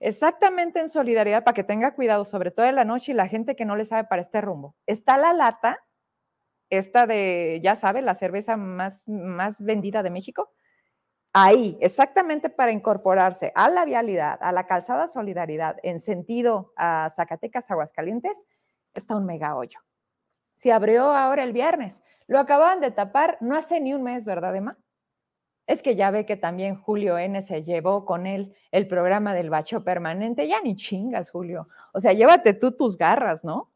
Exactamente en solidaridad para que tenga cuidado, sobre todo en la noche y la gente que no le sabe para este rumbo. Está la lata esta de, ya sabe, la cerveza más, más vendida de México, ahí, exactamente para incorporarse a la vialidad, a la calzada Solidaridad, en sentido a Zacatecas, Aguascalientes, está un mega hoyo. Se abrió ahora el viernes. Lo acababan de tapar no hace ni un mes, ¿verdad, Emma? Es que ya ve que también Julio N se llevó con él el programa del bacho permanente. Ya ni chingas, Julio. O sea, llévate tú tus garras, ¿no?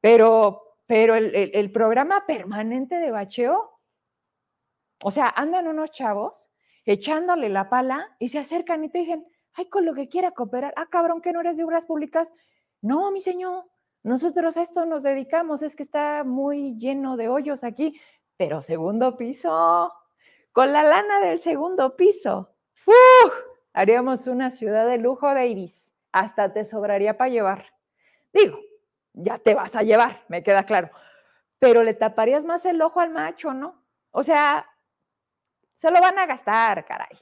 Pero pero el, programa permanente de bacheo, o sea, andan unos chavos echándole la pala y se acercan y te dicen, ay, con lo que quiera cooperar, ah, cabrón, que no eres de obras públicas. No, mi señor, nosotros a esto nos dedicamos, es que está muy lleno de hoyos aquí, pero segundo piso, con la lana del segundo piso, ¡uh! haríamos una ciudad de lujo, Davis, hasta te sobraría para llevar. Digo, ya te vas a llevar, me queda claro. Pero le taparías más el ojo al macho, ¿no? O sea, se lo van a gastar, caray.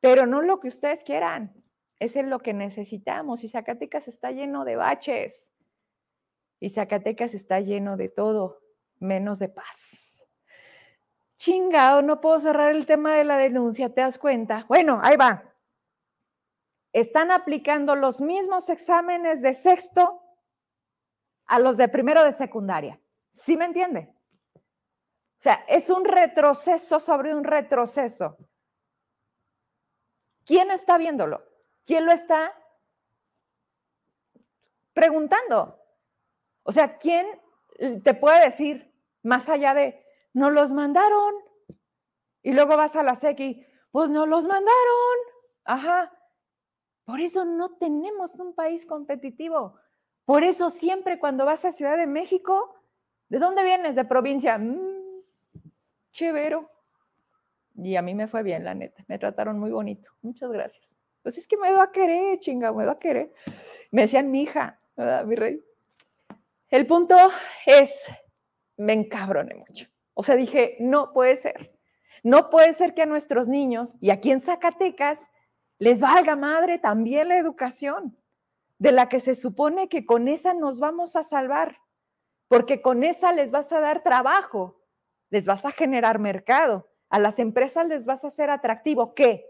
Pero no lo que ustedes quieran. Es lo que necesitamos. Y Zacatecas está lleno de baches. Y Zacatecas está lleno de todo, menos de paz. Chingado, no puedo cerrar el tema de la denuncia, ¿te das cuenta? Bueno, ahí va. Están aplicando los mismos exámenes de sexto a los de primero de secundaria. ¿Sí me entiende? O sea, es un retroceso sobre un retroceso. ¿Quién está viéndolo? ¿Quién lo está preguntando? O sea, ¿quién te puede decir más allá de, no los mandaron? Y luego vas a la SEC pues no los mandaron. Ajá. Por eso no tenemos un país competitivo. Por eso siempre cuando vas a Ciudad de México, ¿de dónde vienes? De provincia. Mm, chévero. Y a mí me fue bien, la neta. Me trataron muy bonito. Muchas gracias. Pues es que me va a querer, chinga, me va a querer. Me decían mi hija, ¿verdad, mi rey? El punto es, me encabroné mucho. O sea, dije, no puede ser. No puede ser que a nuestros niños y aquí en Zacatecas les valga madre también la educación de la que se supone que con esa nos vamos a salvar, porque con esa les vas a dar trabajo, les vas a generar mercado, a las empresas les vas a hacer atractivo. ¿Qué?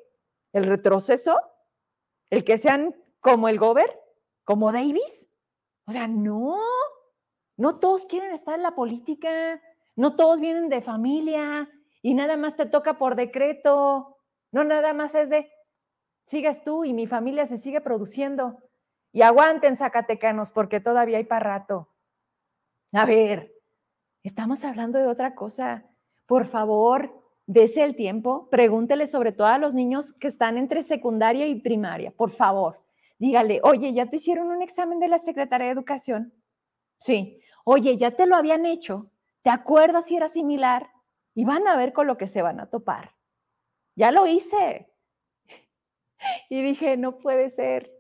¿El retroceso? ¿El que sean como el Gober? ¿Como Davis? O sea, no. No todos quieren estar en la política, no todos vienen de familia y nada más te toca por decreto. No nada más es de, sigas tú y mi familia se sigue produciendo. Y aguanten, Zacatecanos, porque todavía hay para rato. A ver, estamos hablando de otra cosa. Por favor, dese el tiempo, pregúntele sobre todo a los niños que están entre secundaria y primaria, por favor. Dígale, oye, ¿ya te hicieron un examen de la Secretaría de Educación? Sí. Oye, ¿ya te lo habían hecho? ¿Te acuerdas si era similar? Y van a ver con lo que se van a topar. Ya lo hice. Y dije, no puede ser.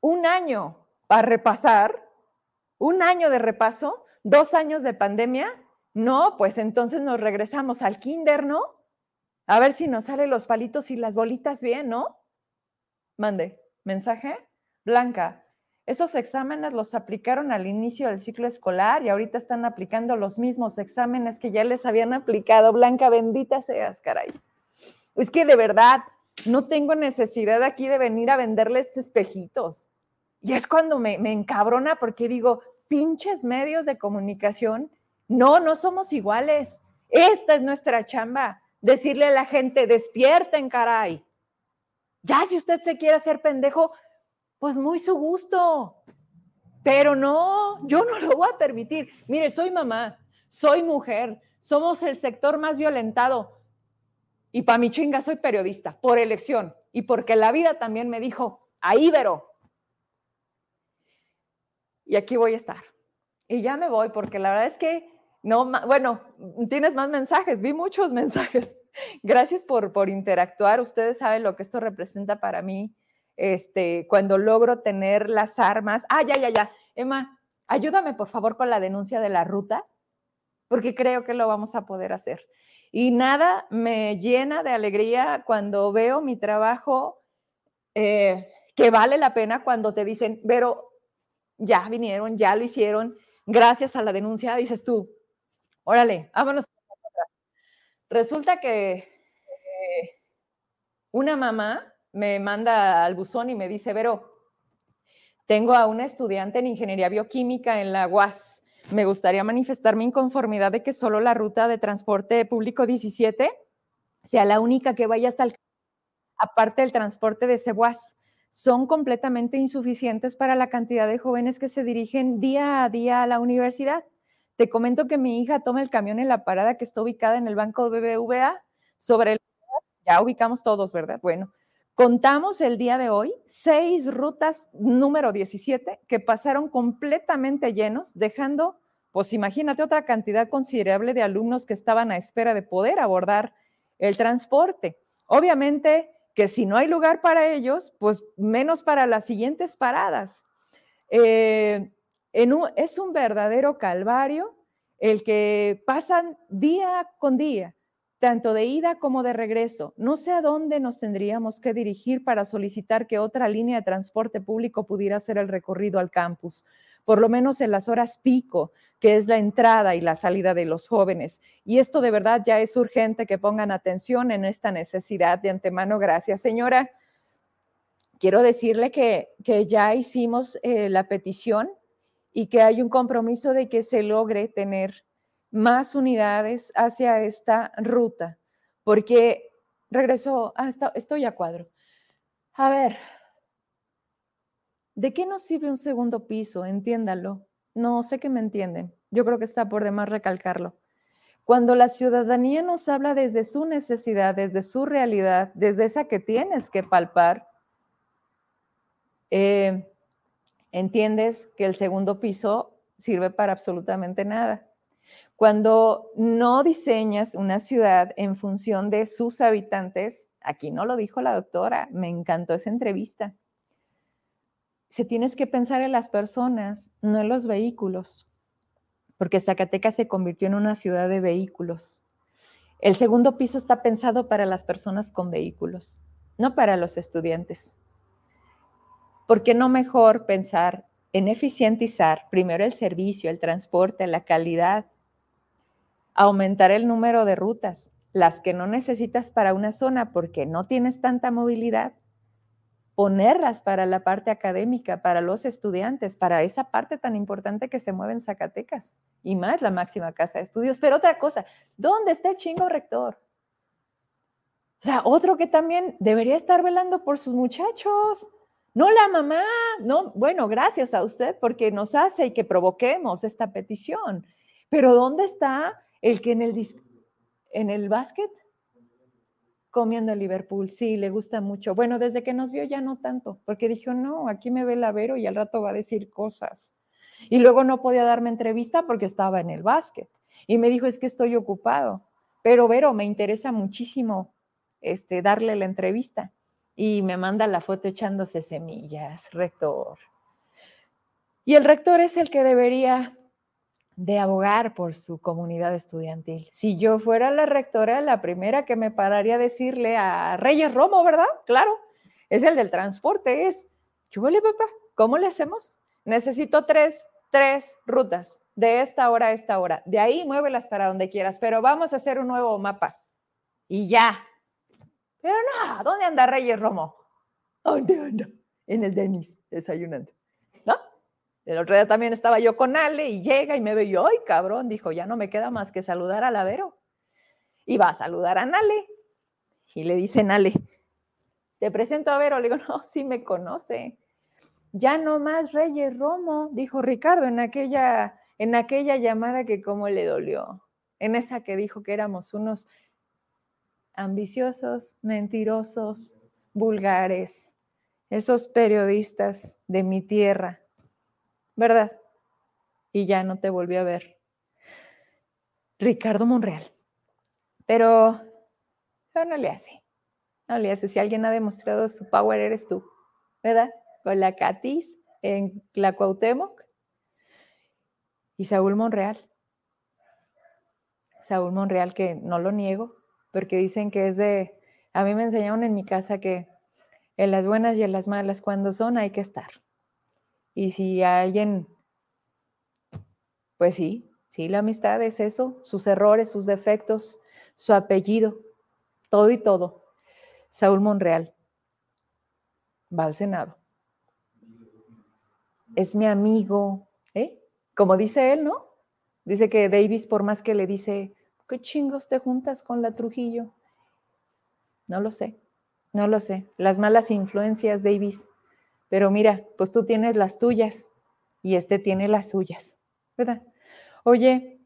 Un año para repasar, un año de repaso, dos años de pandemia. No, pues entonces nos regresamos al kinder, ¿no? A ver si nos salen los palitos y las bolitas bien, ¿no? Mande, mensaje. Blanca, esos exámenes los aplicaron al inicio del ciclo escolar y ahorita están aplicando los mismos exámenes que ya les habían aplicado. Blanca, bendita seas, caray. Es que de verdad, no tengo necesidad aquí de venir a venderles espejitos. Y es cuando me, me encabrona porque digo, pinches medios de comunicación, no, no somos iguales. Esta es nuestra chamba, decirle a la gente, despierten, caray. Ya si usted se quiere hacer pendejo, pues muy su gusto. Pero no, yo no lo voy a permitir. Mire, soy mamá, soy mujer, somos el sector más violentado. Y para mi chinga soy periodista, por elección y porque la vida también me dijo, ahí Vero. Y aquí voy a estar. Y ya me voy porque la verdad es que no, bueno, tienes más mensajes, vi muchos mensajes. Gracias por, por interactuar. Ustedes saben lo que esto representa para mí. Este, cuando logro tener las armas. Ah, ya, ya, ya. Emma, ayúdame por favor con la denuncia de la ruta, porque creo que lo vamos a poder hacer. Y nada me llena de alegría cuando veo mi trabajo eh, que vale la pena cuando te dicen, pero ya vinieron, ya lo hicieron, gracias a la denuncia, dices tú, órale, vámonos. Resulta que eh, una mamá me manda al buzón y me dice, Vero, tengo a una estudiante en ingeniería bioquímica en la UAS me gustaría manifestar mi inconformidad de que solo la ruta de transporte público 17 sea la única que vaya hasta el... Aparte del transporte de Cebuas, son completamente insuficientes para la cantidad de jóvenes que se dirigen día a día a la universidad. Te comento que mi hija toma el camión en la parada que está ubicada en el banco BBVA sobre el... Ya ubicamos todos, ¿verdad? Bueno, contamos el día de hoy seis rutas número 17 que pasaron completamente llenos, dejando pues imagínate otra cantidad considerable de alumnos que estaban a espera de poder abordar el transporte. Obviamente que si no hay lugar para ellos, pues menos para las siguientes paradas. Eh, es un verdadero calvario el que pasan día con día, tanto de ida como de regreso. No sé a dónde nos tendríamos que dirigir para solicitar que otra línea de transporte público pudiera hacer el recorrido al campus por lo menos en las horas pico, que es la entrada y la salida de los jóvenes. Y esto de verdad ya es urgente que pongan atención en esta necesidad de antemano. Gracias, señora. Quiero decirle que, ya hicimos eh, la petición y que hay un compromiso de que se logre tener más unidades hacia esta ruta, porque regreso, ah, estoy a cuadro. A ver, ¿De qué nos sirve un segundo piso? Entiéndalo. No sé que me entienden. Yo creo que está por demás recalcarlo. Cuando la ciudadanía nos habla desde su necesidad, desde su realidad, desde esa que tienes que palpar, eh, entiendes que el segundo piso sirve para absolutamente nada. Cuando no diseñas una ciudad en función de sus habitantes, aquí no lo dijo la doctora, me encantó esa entrevista se tienes que pensar en las personas, no en los vehículos, porque Zacatecas se convirtió en una ciudad de vehículos. El segundo piso está pensado para las personas con vehículos, no para los estudiantes. ¿Por qué no mejor pensar en eficientizar primero el servicio, el transporte, la calidad, aumentar el número de rutas, las que no necesitas para una zona porque no tienes tanta movilidad, ponerlas para la parte académica, para los estudiantes, para esa parte tan importante que se mueve en Zacatecas y más la máxima casa de estudios. Pero otra cosa, ¿dónde está el chingo rector? O sea, otro que también debería estar velando por sus muchachos. No la mamá, no, bueno, gracias a usted porque nos hace y que provoquemos esta petición. Pero ¿dónde está el que en el, en el básquet comiendo en Liverpool, sí, le gusta mucho. Bueno, desde que nos vio ya no tanto, porque dijo, no, aquí me ve la Vero y al rato va a decir cosas. Y luego no podía darme entrevista porque estaba en el básquet. Y me dijo, es que estoy ocupado. Pero Vero, me interesa muchísimo este, darle la entrevista. Y me manda la foto echándose semillas, rector. Y el rector es el que debería de abogar por su comunidad estudiantil. Si yo fuera la rectora, la primera que me pararía a decirle a Reyes Romo, ¿verdad? Claro, es el del transporte, es, ¿qué papá? ¿Cómo le hacemos? Necesito tres, tres rutas de esta hora a esta hora. De ahí muévelas para donde quieras, pero vamos a hacer un nuevo mapa. Y ya. Pero no, ¿dónde anda Reyes Romo? ¿Dónde anda? En el Denis, desayunando. El otro día también estaba yo con Ale y llega y me ve y ¡ay, cabrón! Dijo, ya no me queda más que saludar a la Vero. Y va a saludar a Nale. Y le dice Nale, te presento a Vero. Le digo, no, sí me conoce. Ya no más Reyes Romo, dijo Ricardo en aquella, en aquella llamada que como le dolió. En esa que dijo que éramos unos ambiciosos, mentirosos, vulgares, esos periodistas de mi tierra ¿verdad? Y ya no te volví a ver. Ricardo Monreal. Pero, no le hace. No le hace. Si alguien ha demostrado su power, eres tú, ¿verdad? Con la Catis en la Cuauhtémoc y Saúl Monreal. Saúl Monreal, que no lo niego, porque dicen que es de. A mí me enseñaron en mi casa que en las buenas y en las malas, cuando son, hay que estar. Y si alguien, pues sí, sí, la amistad es eso, sus errores, sus defectos, su apellido, todo y todo. Saúl Monreal va al Senado. Es mi amigo, ¿eh? Como dice él, ¿no? Dice que Davis, por más que le dice, ¿qué chingos te juntas con la Trujillo? No lo sé, no lo sé. Las malas influencias, Davis, pero mira, pues tú tienes las tuyas y este tiene las suyas, ¿verdad? Oye,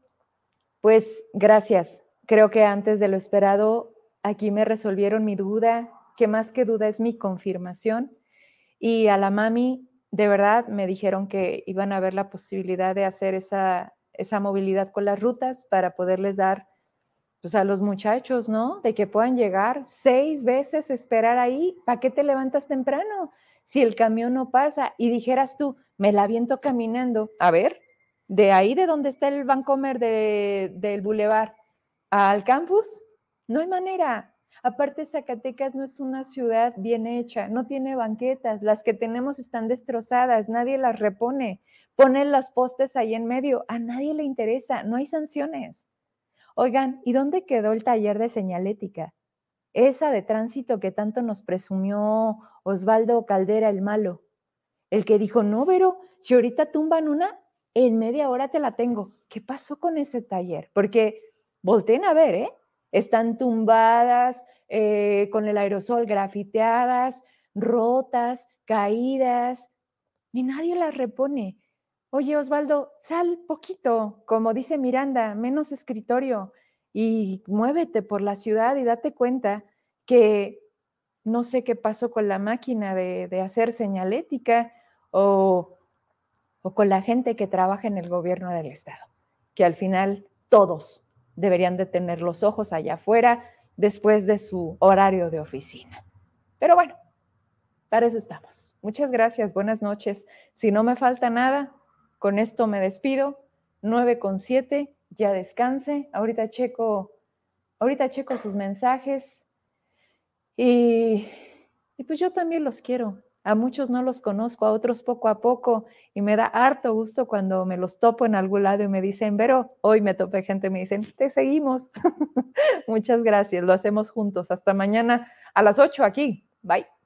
pues gracias. Creo que antes de lo esperado, aquí me resolvieron mi duda, que más que duda es mi confirmación. Y a la mami, de verdad, me dijeron que iban a ver la posibilidad de hacer esa, esa movilidad con las rutas para poderles dar pues a los muchachos, ¿no? De que puedan llegar seis veces, esperar ahí. ¿Para qué te levantas temprano? Si el camión no pasa y dijeras tú, me la viento caminando, a ver, de ahí de donde está el Vancomer de, del Boulevard al campus, no hay manera. Aparte, Zacatecas no es una ciudad bien hecha, no tiene banquetas, las que tenemos están destrozadas, nadie las repone, ponen los postes ahí en medio, a nadie le interesa, no hay sanciones. Oigan, ¿y dónde quedó el taller de señalética? Esa de tránsito que tanto nos presumió Osvaldo Caldera el malo, el que dijo, no, Vero, si ahorita tumban una, en media hora te la tengo. ¿Qué pasó con ese taller? Porque volteen a ver, ¿eh? Están tumbadas, eh, con el aerosol grafiteadas, rotas, caídas, y nadie las repone. Oye, Osvaldo, sal poquito, como dice Miranda, menos escritorio y muévete por la ciudad y date cuenta que no sé qué pasó con la máquina de, hacer señalética o, o con la gente que trabaja en el gobierno del Estado, que al final todos deberían de tener los ojos allá afuera después de su horario de oficina. Pero bueno, para eso estamos. Muchas gracias, buenas noches. Si no me falta nada, con esto me despido. 9 con 7, ya descanse. Ahorita checo, ahorita checo sus mensajes. Y, pues yo también los quiero. A muchos no los conozco, a otros poco a poco, y me da harto gusto cuando me los topo en algún lado y me dicen, pero hoy me topé gente, me dicen, te seguimos. Muchas gracias, lo hacemos juntos. Hasta mañana a las 8 aquí. Bye.